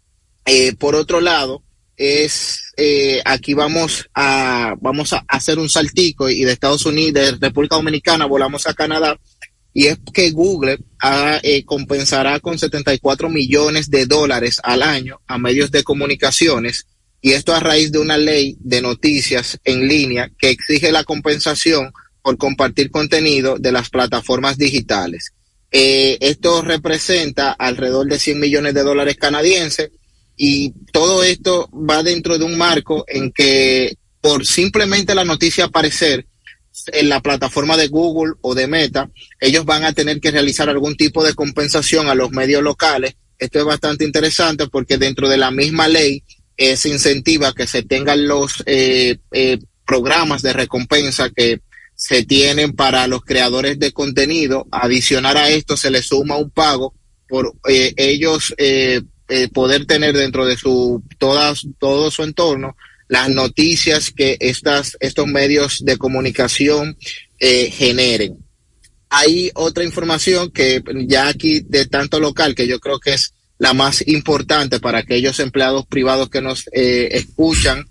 [SPEAKER 10] Eh, por otro lado, es, eh, aquí vamos a, vamos a hacer un saltico y de Estados Unidos, de República Dominicana, volamos a Canadá, y es que Google ah, eh, compensará con 74 millones de dólares al año a medios de comunicaciones, y esto a raíz de una ley de noticias en línea que exige la compensación por compartir contenido de las plataformas digitales. Eh, esto representa alrededor de 100 millones de dólares canadienses y todo esto va dentro de un marco en que por simplemente la noticia aparecer en la plataforma de Google o de Meta, ellos van a tener que realizar algún tipo de compensación a los medios locales. Esto es bastante interesante porque dentro de la misma ley eh, se incentiva que se tengan los eh, eh, programas de recompensa que se tienen para los creadores de contenido. Adicionar a esto se les suma un pago por eh, ellos eh, eh, poder tener dentro de su todas todo su entorno las noticias que estas estos medios de comunicación eh, generen. Hay otra información que ya aquí de tanto local que yo creo que es la más importante para aquellos empleados privados que nos eh, escuchan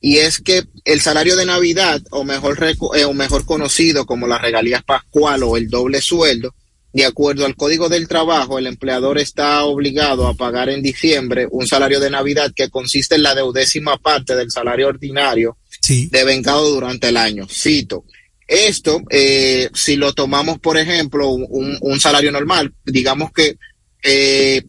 [SPEAKER 10] y es que el salario de Navidad, o mejor, eh, o mejor conocido como las regalías pascual o el doble sueldo, de acuerdo al Código del Trabajo, el empleador está obligado a pagar en diciembre un salario de Navidad que consiste en la deudécima parte del salario ordinario devengado durante el año. Cito. Esto, eh, si lo tomamos, por ejemplo, un, un salario normal, digamos que eh,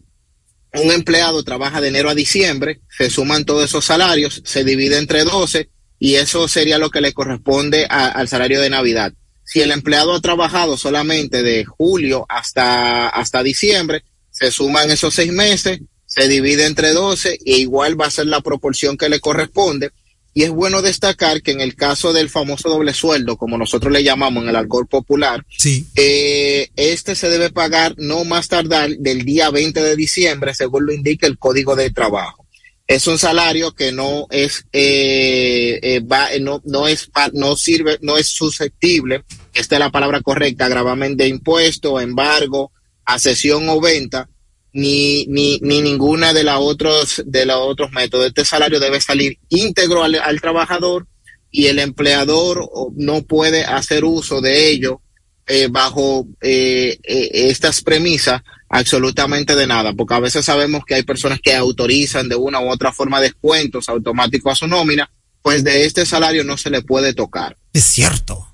[SPEAKER 10] un empleado trabaja de enero a diciembre, se suman todos esos salarios, se divide entre 12 y eso sería lo que le corresponde a- al salario de Navidad. Si el empleado ha trabajado solamente de julio hasta, hasta diciembre, se suman esos seis meses, se divide entre 12 e igual va a ser la proporción que le corresponde. Y es bueno destacar que en el caso del famoso doble sueldo, como nosotros le llamamos en el alcohol popular, eh, este se debe pagar no más tardar del día 20 de diciembre, según lo indica el Código de Trabajo. Es un salario que no es, eh, eh, va, eh, no, no es, no sirve, no es susceptible, esta es la palabra correcta, gravamen de impuesto, embargo, accesión o venta, ni, ni, ni ninguna de las otros, de los otros métodos. Este salario debe salir íntegro al, al trabajador y el empleador no puede hacer uso de ello eh, bajo estas premisas absolutamente de nada, porque a veces sabemos que hay personas que autorizan de una u otra forma descuentos automáticos a su nómina, pues de este salario no se le puede tocar.
[SPEAKER 5] Es cierto.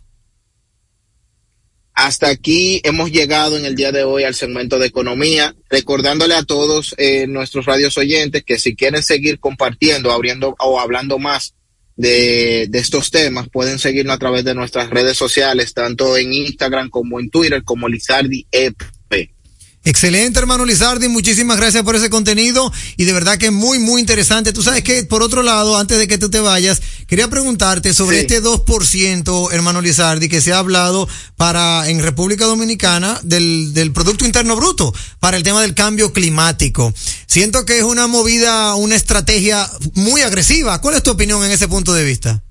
[SPEAKER 10] Hasta aquí hemos llegado en el día de hoy al segmento de economía, recordándole a todos eh, nuestros radios oyentes que si quieren seguir compartiendo, abriendo o hablando más de, de estos temas, pueden seguirnos a través de nuestras redes sociales, tanto en Instagram como en Twitter, como Lizardi EP.
[SPEAKER 5] Excelente, hermano Lizardi. Muchísimas gracias por ese contenido y de verdad que muy, muy interesante. Tú sabes que, por otro lado, antes de que tú te vayas, quería preguntarte sobre
[SPEAKER 10] Sí.
[SPEAKER 5] este 2%, hermano Lizardi, que se ha hablado para, en República Dominicana, del, del Producto Interno Bruto, para el tema del cambio climático. Siento que es una movida, una estrategia muy agresiva. ¿Cuál es tu opinión en ese punto de vista?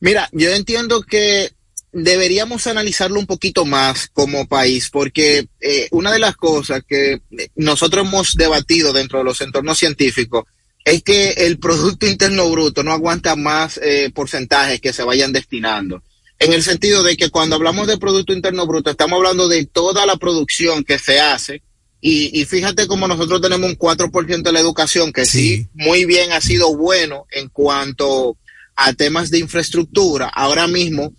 [SPEAKER 10] Mira, yo entiendo que deberíamos analizarlo un poquito más como país, porque eh, una de las cosas que nosotros hemos debatido dentro de los entornos científicos es que el Producto Interno Bruto no aguanta más eh, porcentajes que se vayan destinando. En el sentido de que cuando hablamos de Producto Interno Bruto, estamos hablando de toda la producción que se hace. Y, y fíjate como nosotros tenemos un 4% de la educación, que sí, muy bien ha sido bueno en cuanto a temas de infraestructura. Ahora mismo,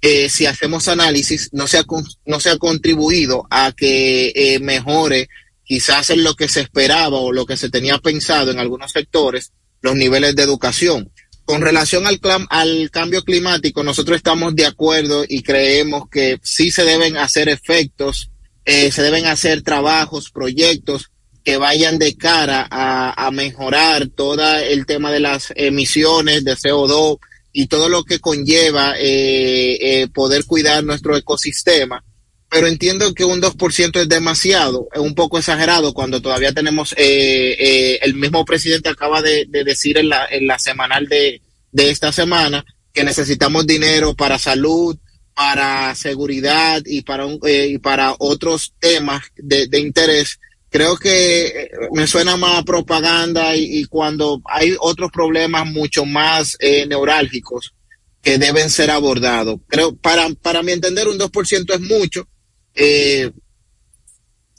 [SPEAKER 10] eh, si hacemos análisis, no se ha, no se ha contribuido a que eh, mejore quizás en lo que se esperaba o lo que se tenía pensado en algunos sectores, los niveles de educación. Con relación al, al cambio climático, nosotros estamos de acuerdo y creemos que sí se deben hacer efectos, eh, se deben hacer trabajos, proyectos que vayan de cara a, a mejorar todo el tema de las emisiones de CO2 y todo lo que conlleva eh, eh, poder cuidar nuestro ecosistema. Pero entiendo que un 2% es demasiado, es un poco exagerado cuando todavía tenemos, eh, eh, el mismo presidente acaba de, de decir en la, en la semanal de, de esta semana que necesitamos dinero para salud, para seguridad y para, un- eh, y para otros temas de interés creo que eh, me suena más propaganda y, cuando hay otros problemas mucho más eh, neurálgicos que deben ser abordados. Creo, para, para mi entender, un 2% es mucho. Eh,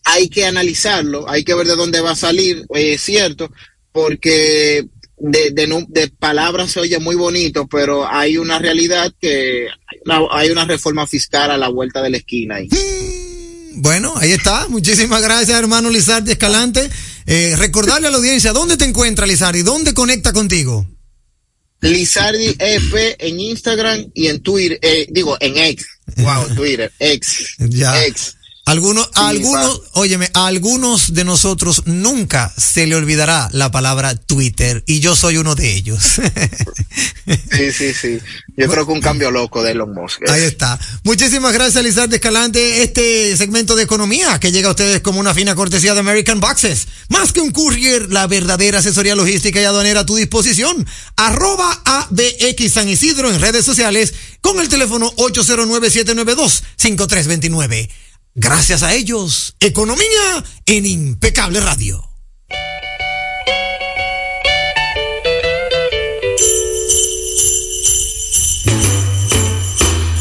[SPEAKER 10] hay que analizarlo, hay que ver de dónde va a salir, es cierto, porque de, de, palabras se oye muy bonito, pero hay una realidad que hay una, hay una reforma fiscal a la vuelta de la esquina ahí.
[SPEAKER 5] Bueno, ahí está. Muchísimas gracias, hermano Lizardi Escalante. Eh, recordarle a la audiencia, ¿dónde te encuentra Lizardi? ¿Dónde conecta contigo?
[SPEAKER 10] Lizardi F en Instagram y en Twitter, eh, digo, en X. Wow, Twitter, X.
[SPEAKER 5] Ya.
[SPEAKER 10] X.
[SPEAKER 5] Algunos, a algunos, óyeme, a algunos de nosotros nunca se le olvidará la palabra Twitter y yo soy uno de ellos.
[SPEAKER 10] Sí, sí, sí. Yo creo que un cambio loco de Elon Musk.
[SPEAKER 5] Ahí está. Muchísimas gracias, Lizardi Escalante. Este segmento de economía que llega a ustedes como una fina cortesía de American Boxes. Más que un courier, la verdadera asesoría logística y aduanera a tu disposición. Arroba ABX San Isidro en redes sociales con el teléfono 809-792-5329. Gracias a ellos, economía en impecable radio.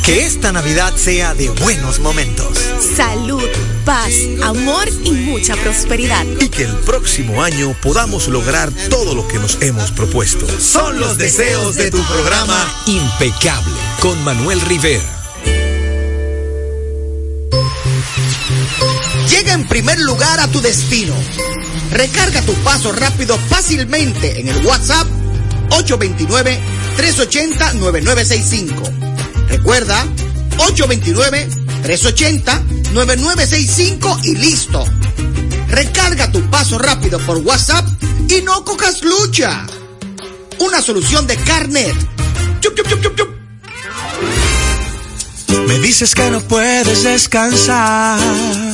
[SPEAKER 5] Que esta Navidad sea de buenos momentos.
[SPEAKER 11] Salud, paz, amor y mucha prosperidad.
[SPEAKER 12] Y que el próximo año podamos lograr todo lo que nos hemos propuesto.
[SPEAKER 3] Son los deseos de tu programa
[SPEAKER 12] Impecable con Manuel Rivera.
[SPEAKER 13] Primer lugar a tu destino. Recarga tu paso rápido fácilmente en el WhatsApp 829-380-9965. Recuerda, 829-380-9965 y listo. Recarga tu paso rápido por WhatsApp y no cojas lucha. Una solución de Carnet.
[SPEAKER 14] Me dices que no puedes descansar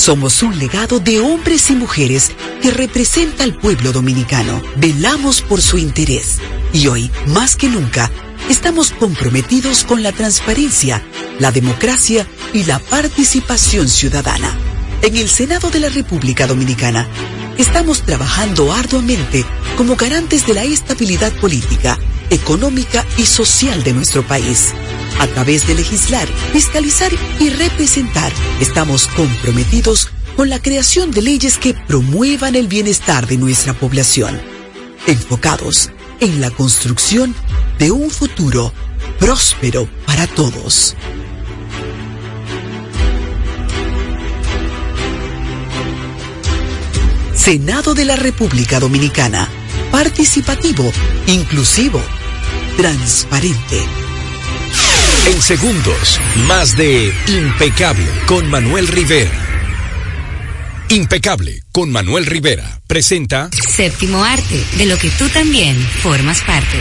[SPEAKER 15] Somos un legado de hombres y mujeres que representa al pueblo dominicano. Velamos por su interés y hoy, más que nunca, estamos comprometidos con la transparencia, la democracia y la participación ciudadana. En el Senado de la República Dominicana, estamos trabajando arduamente como garantes de la estabilidad política, económica y social de nuestro país. A través de legislar, fiscalizar y representar, estamos comprometidos con la creación de leyes que promuevan el bienestar de nuestra población, enfocados en la construcción de un futuro próspero para todos. Senado de la República Dominicana. Participativo, inclusivo, transparente.
[SPEAKER 12] En segundos, más de Impecable con Manuel Rivera.
[SPEAKER 4] Impecable con Manuel Rivera presenta
[SPEAKER 16] Séptimo arte, de lo que tú también formas parte.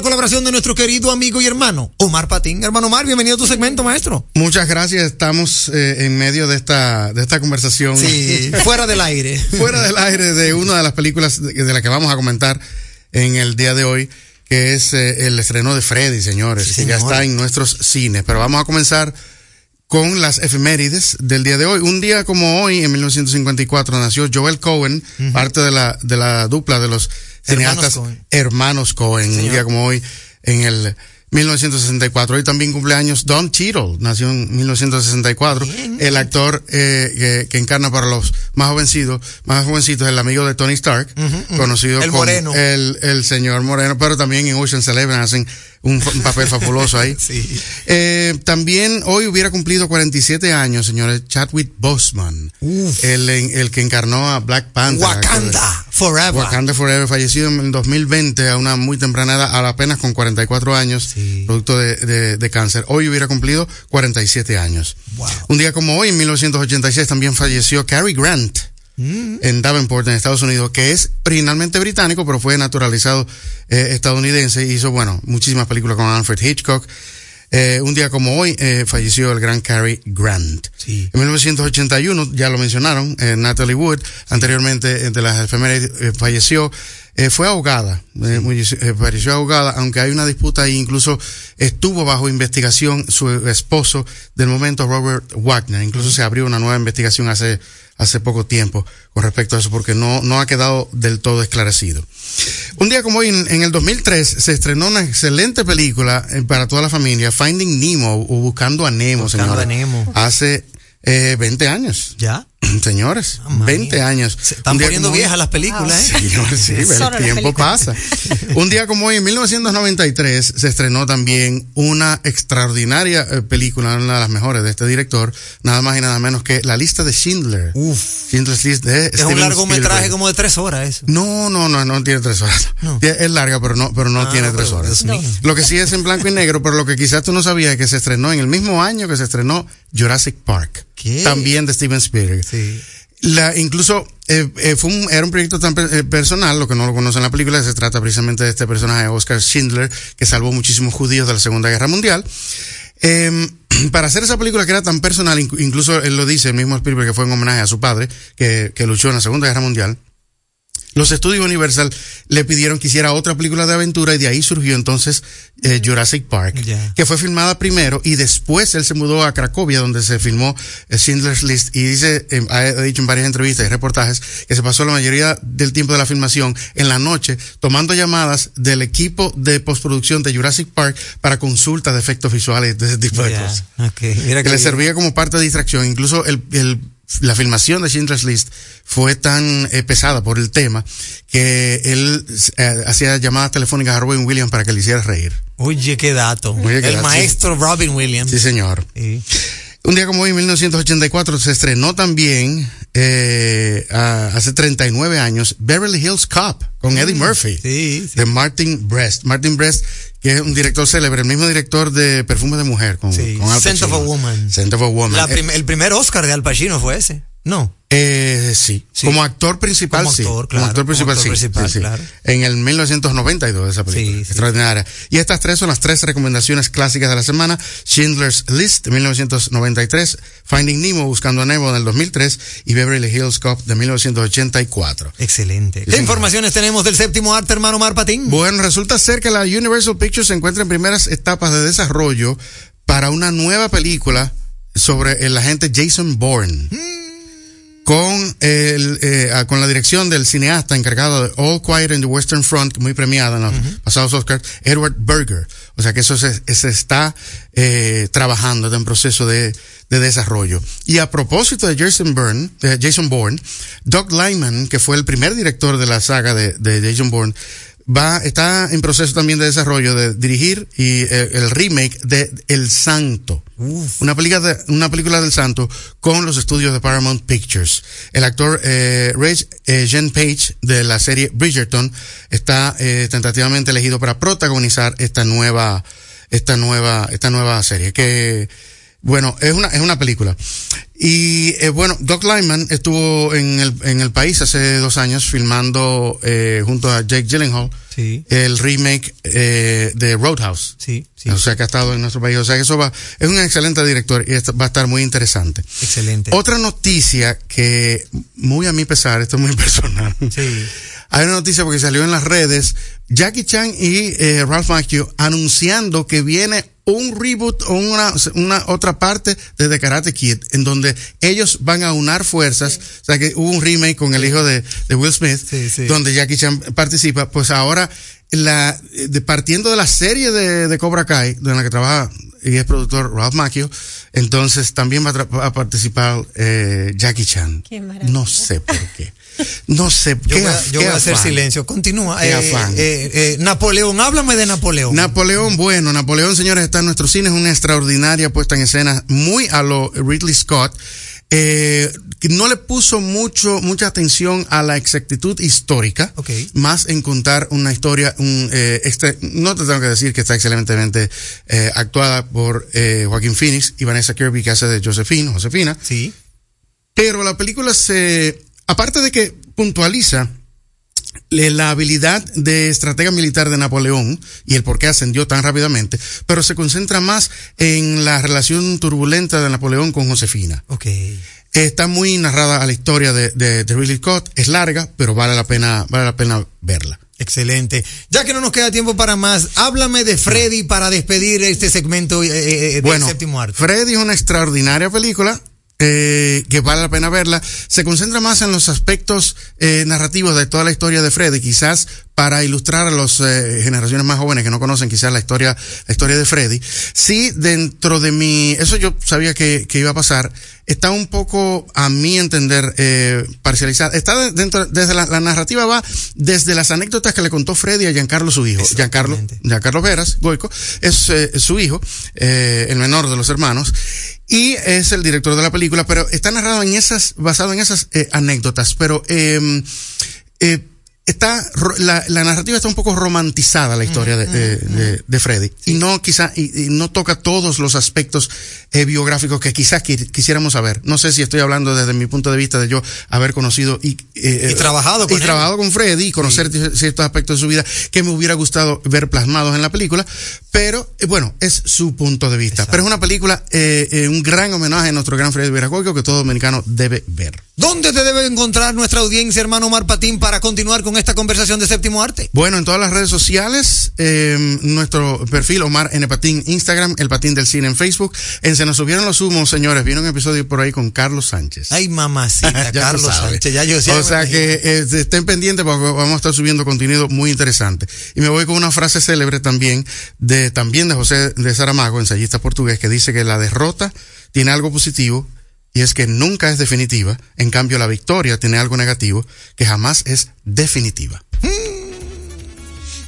[SPEAKER 5] La colaboración de nuestro querido amigo y hermano Omar Patín. Hermano Omar, bienvenido a tu segmento, maestro.
[SPEAKER 17] Muchas gracias. Estamos eh, en medio de esta, de esta conversación.
[SPEAKER 5] Sí, fuera del aire.
[SPEAKER 17] fuera del aire de una de las películas de, de la que vamos a comentar en el día de hoy, que es eh, el estreno de Freddy, señores,
[SPEAKER 5] Sí,
[SPEAKER 17] que ya está en nuestros cines. Pero vamos a comenzar con las efemérides del día de hoy. Un día como hoy, en 1954, nació Joel Cohen, parte de la, de la dupla de los
[SPEAKER 5] Hermanos
[SPEAKER 17] cineastas hermanos Cohen. Un día como hoy, en el 1964. Hoy también cumpleaños Don Cheadle, nació en 1964. El actor eh, que, que encarna para los más jovencitos, más jovencitos, el amigo de Tony Stark, conocido
[SPEAKER 5] El
[SPEAKER 17] como
[SPEAKER 5] moreno.
[SPEAKER 17] El, el señor Moreno, pero también en Ocean's Eleven hacen un, papel fabuloso ahí. Eh, también hoy hubiera cumplido 47 años, señores, Chadwick Boseman, el, el que encarnó a Black Panther.
[SPEAKER 5] Wakanda Forever.
[SPEAKER 17] Wakanda Forever, fallecido en el 2020 a una muy temprana edad, a apenas con 44 años, producto de, de- de cáncer. Hoy hubiera cumplido 47 años. Un día como hoy, en 1986, también falleció Cary Grant en Davenport, en Estados Unidos, que es originalmente británico, pero fue naturalizado eh, estadounidense. Hizo, bueno, muchísimas películas con Alfred Hitchcock. Eh, un día como hoy eh, falleció el gran Cary Grant. En 1981, ya lo mencionaron, eh, Natalie Wood, anteriormente eh, de las efemérides, eh, falleció. Eh, fue ahogada, eh, eh, falleció ahogada, aunque hay una disputa e incluso estuvo bajo investigación su esposo del momento, Robert Wagner. Incluso se abrió una nueva investigación hace, hace poco tiempo con respecto a eso, porque no, no ha quedado del todo esclarecido. Un día como hoy, en, en el 2003, se estrenó una excelente película eh, para toda la familia, Finding Nemo, o Buscando a Nemo,
[SPEAKER 5] Buscando
[SPEAKER 17] señora.
[SPEAKER 5] a Nemo.
[SPEAKER 17] Hace eh, 20 años.
[SPEAKER 5] ¿Ya?
[SPEAKER 17] Señores, 20 años.
[SPEAKER 5] Están
[SPEAKER 17] Un día
[SPEAKER 5] poniendo
[SPEAKER 17] hoy-
[SPEAKER 5] viejas las películas, ¿eh?
[SPEAKER 17] Sí, el tiempo pasa. Un día como hoy, en 1993, se estrenó también una extraordinaria eh, película, una de las mejores de este director, nada más y nada menos que La lista de Schindler. Schindler's List de
[SPEAKER 5] Es
[SPEAKER 17] Steven
[SPEAKER 5] un largometraje como de tres horas eso.
[SPEAKER 17] No, no, no, no tiene tres horas. Es larga, pero no, pero no
[SPEAKER 5] Ah,
[SPEAKER 17] tiene tres horas. Lo que sí es en blanco y negro, pero lo que quizás tú no sabías es que se estrenó en el mismo año que se estrenó Jurassic Park. También de Steven Spielberg. Incluso eh, eh, fue un, era un proyecto tan eh, personal, lo que no lo conocen en la película, se trata precisamente de este personaje, Oscar Schindler, que salvó muchísimos judíos de la Segunda Guerra Mundial. Eh, para hacer esa película que era tan personal, inc- incluso él lo dice, el mismo Spielberg, que fue en homenaje a su padre, que, que luchó en la Segunda Guerra Mundial. Los estudios Universal le pidieron que hiciera otra película de aventura y de ahí surgió entonces eh, Jurassic Park, que fue filmada primero y después él se mudó a Cracovia donde se filmó eh, Schindler's List y dice, eh, ha dicho en varias entrevistas y reportajes que se pasó la mayoría del tiempo de la filmación en la noche tomando llamadas del equipo de postproducción de Jurassic Park para consultas de efectos visuales de ese tipo de cosas.
[SPEAKER 5] Mira
[SPEAKER 17] que
[SPEAKER 5] qué
[SPEAKER 17] le servía como parte de distracción. Incluso el, el- la filmación de Schindler's List fue tan eh, pesada por el tema que él eh, hacía llamadas telefónicas a Robin Williams para que le hiciera reír.
[SPEAKER 5] Oye, qué dato.
[SPEAKER 17] Oye, qué
[SPEAKER 5] el
[SPEAKER 17] dato.
[SPEAKER 5] maestro Robin Williams.
[SPEAKER 17] Sí, señor. Un día como hoy, en 1984, se estrenó también, eh, a- hace 39 años, Beverly Hills Cop con Eddie Murphy. De Martin Brest. Martin Brest, que es un director célebre, el mismo director de Perfume de Mujer con, con Al
[SPEAKER 5] Scent of
[SPEAKER 17] Pacino.
[SPEAKER 5] a Woman.
[SPEAKER 17] Scent of a Woman.
[SPEAKER 5] Prim- el primer Oscar de Al Pacino fue ese. No.
[SPEAKER 17] Eh, sí. Como actor principal,
[SPEAKER 5] Como
[SPEAKER 17] sí.
[SPEAKER 5] actor,
[SPEAKER 17] como
[SPEAKER 5] claro,
[SPEAKER 17] actor principal,
[SPEAKER 5] como actor
[SPEAKER 17] sí.
[SPEAKER 5] principal,
[SPEAKER 17] sí, sí.
[SPEAKER 5] claro.
[SPEAKER 17] En el 1992 esa película. Extraordinaria. Y estas tres son las tres recomendaciones clásicas de la semana. Schindler's List de 1993, Finding Nemo, Buscando a Nemo del 2003 y Beverly Hills Cop de 1984.
[SPEAKER 5] Excelente.
[SPEAKER 17] Sí,
[SPEAKER 5] ¿Qué informaciones tenemos del séptimo arte, hermano Mar Patín?
[SPEAKER 17] Bueno, resulta ser que la Universal Pictures se encuentra en primeras etapas de desarrollo para una nueva película sobre el agente Jason Bourne. Con, el, eh, ah, con la dirección del cineasta encargado de All Quiet in the Western Front, muy premiada en los pasados Oscars, Edward Berger. O sea que eso se, se está eh, trabajando, está en proceso de, de desarrollo. Y a propósito de Jason Bourne, de Jason Bourne, Doug Lyman, que fue el primer director de la saga de, de Jason Bourne, va, está en proceso también de desarrollo de dirigir y eh, el remake de El Santo. Una película, una película del Santo con los estudios de Paramount Pictures. El actor eh, Reg eh, Page de la serie Bridgerton está eh, tentativamente elegido para protagonizar esta nueva, esta nueva, esta nueva serie que bueno, es una, es una película. Y eh, bueno, Doc Lyman estuvo en el, en el país hace dos años filmando eh, junto a Jake Gyllenhaal
[SPEAKER 5] Sí.
[SPEAKER 17] el remake eh, de Roadhouse.
[SPEAKER 5] Sí, sí.
[SPEAKER 17] O sea que ha estado en nuestro país. O sea que eso va, es un excelente director y va a estar muy interesante.
[SPEAKER 5] Excelente.
[SPEAKER 17] Otra noticia que, muy a mi pesar, esto es muy personal.
[SPEAKER 5] Sí.
[SPEAKER 17] Hay una noticia porque salió en las redes, Jackie Chan y eh, Ralph Macchio anunciando que viene un reboot o una, una otra parte de The Karate Kid, en donde ellos van a unar fuerzas. O sea que hubo un remake con el hijo de, de Will Smith, donde Jackie Chan participa. Pues ahora, la, de, partiendo de la serie de, de Cobra Kai, de la que trabaja y es productor Ralph Macchio, entonces también va a, tra- va a participar eh, Jackie Chan.
[SPEAKER 11] Qué maravilla.
[SPEAKER 17] No sé por qué. No sé.
[SPEAKER 5] Yo
[SPEAKER 17] qué
[SPEAKER 5] voy a, yo
[SPEAKER 17] qué
[SPEAKER 5] voy a hacer silencio. Continúa. Eh,
[SPEAKER 17] afán.
[SPEAKER 5] eh, eh, Napoleón, háblame de Napoleón.
[SPEAKER 17] Napoleón, bueno, Napoleón, señores, está en nuestro cine, es una extraordinaria puesta en escena, muy a lo Ridley Scott. Eh, no le puso mucho, mucha atención a la exactitud histórica, más en contar una historia, un, eh, este, no te tengo que decir que está excelentemente eh, actuada por eh, Joaquín Phoenix y Vanessa Kirby que hace de Josephine, Josefina.
[SPEAKER 5] Sí.
[SPEAKER 17] Pero la película se, aparte de que puntualiza le- la habilidad de estratega militar de Napoleón y el por qué ascendió tan rápidamente, pero se concentra más en la relación turbulenta de Napoleón con Josefina.
[SPEAKER 5] Ok.
[SPEAKER 17] Está muy narrada a la historia de, de, de Ridley Scott, es larga, pero vale la pena, vale la pena verla.
[SPEAKER 5] Excelente. Ya que no nos queda tiempo para más, háblame de Freddy para despedir este segmento eh, eh, del
[SPEAKER 17] Bueno,
[SPEAKER 5] séptimo arte.
[SPEAKER 17] Freddy es una extraordinaria película. Eh, que vale la pena verla, se concentra más en los aspectos eh, narrativos de toda la historia de Freddy, quizás para ilustrar a las generaciones más jóvenes que no conocen quizás la historia, la historia de Freddy. Sí, dentro de mi, eso yo sabía que, que iba a pasar, está un poco, a mi entender, eh, parcializada. Está de- dentro, desde la, la narrativa va desde las anécdotas que le contó Freddy a Giancarlo su hijo. Giancarlo, Giancarlo Veras, Goico, es eh, su hijo, eh, el menor de los hermanos, y es el director de la película, pero está narrado en esas, basado en esas eh, anécdotas, pero eh, eh, está la, la narrativa está un poco romantizada la historia de, de, de- de Freddy. Y no quizá y, y no toca todos los aspectos eh, biográficos que quizás qui- quisiéramos saber. No sé si estoy hablando desde mi punto de vista de yo haber conocido y eh,
[SPEAKER 5] Y trabajado con
[SPEAKER 17] y
[SPEAKER 5] él.
[SPEAKER 17] trabajado con Freddy y conocer ci- ciertos aspectos de su vida que me hubiera gustado ver plasmados en la película. Pero eh, bueno es su punto de vista. Pero es una película eh, eh, un gran homenaje a nuestro gran Freddy Veragoico que todo dominicano debe ver
[SPEAKER 5] ¿Dónde te debe encontrar nuestra audiencia, hermano Omar Patín, para continuar con esta conversación de séptimo arte?
[SPEAKER 17] Bueno, en todas las redes sociales, eh, nuestro perfil Omar N. Patín, Instagram, El Patín del Cine en Facebook. En Se nos subieron los humos, señores. Viene un episodio por ahí con Carlos Sánchez.
[SPEAKER 5] Ay, mamacita, Carlos. Sánchez. Ya yo ya
[SPEAKER 17] O sea que eh, estén pendientes porque vamos a estar subiendo contenido muy interesante. Y me voy con una frase célebre también de, también de José de Saramago, ensayista portugués, que dice que la derrota tiene algo positivo y es que nunca es definitiva. En cambio, la victoria tiene algo negativo que jamás es definitiva.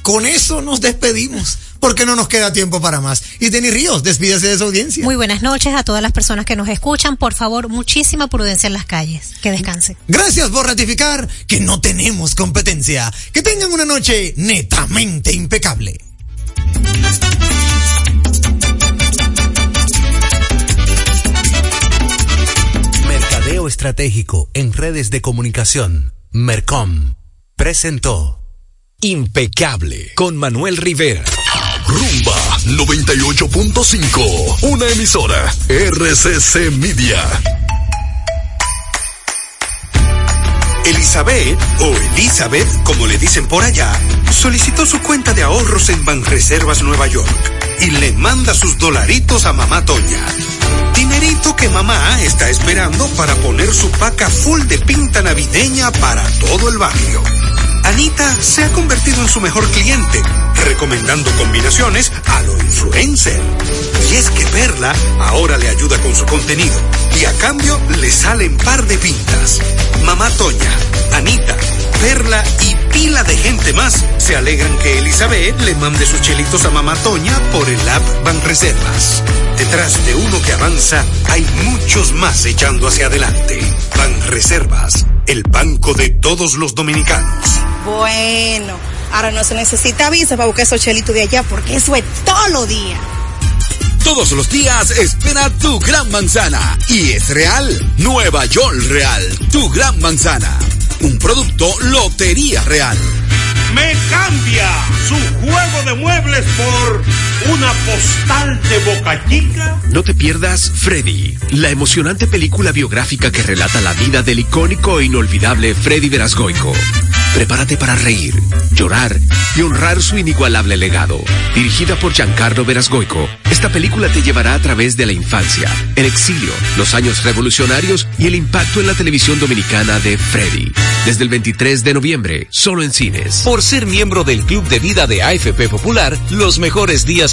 [SPEAKER 5] Con eso nos despedimos, porque no nos queda tiempo para más. Y Denis Ríos, despídase de su audiencia.
[SPEAKER 11] Muy buenas noches a todas las personas que nos escuchan. Por favor, muchísima prudencia en las calles. Que descansen.
[SPEAKER 5] Gracias por ratificar que no tenemos competencia. Que tengan una noche netamente impecable.
[SPEAKER 18] Estratégico en Redes de Comunicación, Mercom, presentó
[SPEAKER 19] Impecable con Manuel Rivera.
[SPEAKER 20] Rumba 98.5, una emisora RCC Media.
[SPEAKER 21] Elizabeth, o Elizabeth, como le dicen por allá, solicitó su cuenta de ahorros en Banreservas Nueva York y le manda sus dolaritos a mamá Toña. Que mamá está esperando para poner su paca full de pinta navideña para todo el barrio. Anita se ha convertido en su mejor cliente, recomendando combinaciones a lo influencer. Y es que Perla ahora le ayuda con su contenido y a cambio le salen par de pintas. Mamá Toña, Anita, Perla y pila de gente más se alegran que Elizabeth le mande sus chelitos a Mamá Toña por el app Banreservas. Detrás de uno que avanza hay muchos más echando hacia adelante. Banreservas, el banco de todos los dominicanos.
[SPEAKER 22] Bueno, ahora no se necesita visa para buscar esos chelitos de allá porque eso es todo lo día.
[SPEAKER 19] Todos los días espera tu gran manzana. Y es real. Nueva York Real. Tu gran manzana. Un producto Lotería Real.
[SPEAKER 23] Me cambia su juego de muebles por una postal de boca chica.
[SPEAKER 24] No te pierdas Freddy, la emocionante película biográfica que relata la vida del icónico e inolvidable Freddy Verasgoico. Prepárate para reír, llorar y honrar su inigualable legado. Dirigida por Giancarlo Verasgoico, esta película te llevará a través de la infancia, el exilio, los años revolucionarios y el impacto en la televisión dominicana de Freddy. Desde el 23 de noviembre, solo en cines.
[SPEAKER 19] Por ser miembro del Club de Vida de AFP Popular, los mejores días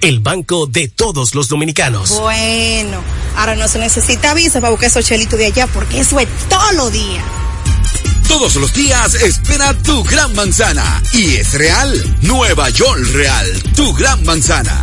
[SPEAKER 25] el banco de todos los dominicanos.
[SPEAKER 22] Bueno, ahora no se necesita visa para buscar esos chelitos de allá porque eso es todo lo día.
[SPEAKER 19] Todos los días espera tu gran manzana. Y es real. Nueva York Real. Tu gran manzana.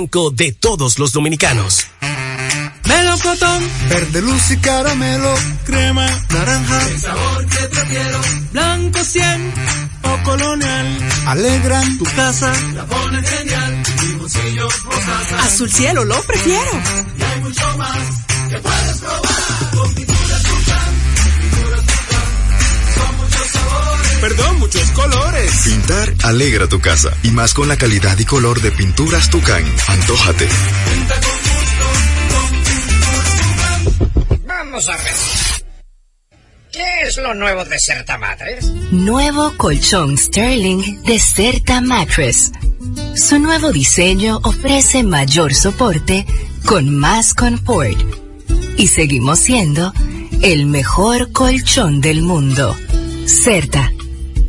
[SPEAKER 25] de todos los dominicanos.
[SPEAKER 3] Melocotón, verde luz y caramelo, crema, naranja, el sabor que prefiero, blanco 100 o colonial, alegran tu casa, la ponen genial, limoncillo o
[SPEAKER 26] Azul cielo lo prefiero.
[SPEAKER 3] Y hay mucho más que puedes probar. Con
[SPEAKER 27] Perdón, muchos colores.
[SPEAKER 28] Pintar alegra tu casa y más con la calidad y color de pinturas Tucán. Antójate.
[SPEAKER 3] Pinta con
[SPEAKER 29] Vamos a ver. ¿Qué es lo nuevo de Certa Matres?
[SPEAKER 30] Nuevo colchón Sterling de Certa Mattress. Su nuevo diseño ofrece mayor soporte con más confort. Y seguimos siendo el mejor colchón del mundo. Certa.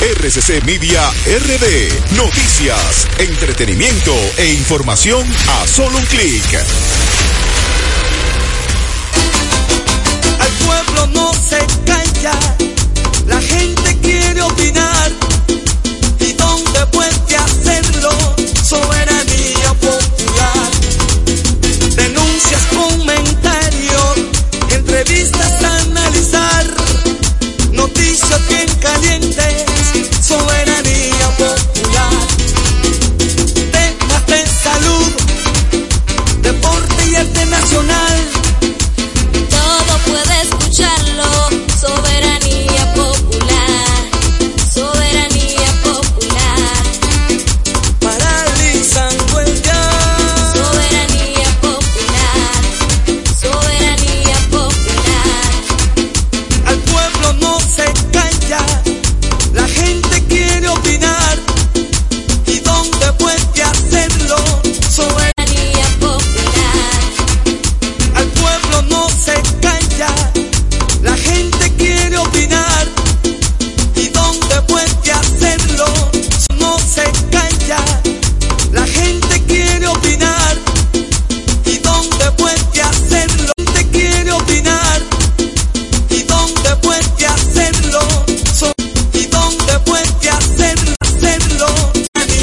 [SPEAKER 31] RCC Media RD. Noticias, entretenimiento e información a solo un clic.
[SPEAKER 26] Al pueblo no se calla, la gente quiere opinar. ¿Y dónde puede hacerlo? Soberanía popular. Denuncias, comentarios, entrevistas analizar. Noticias bien calientes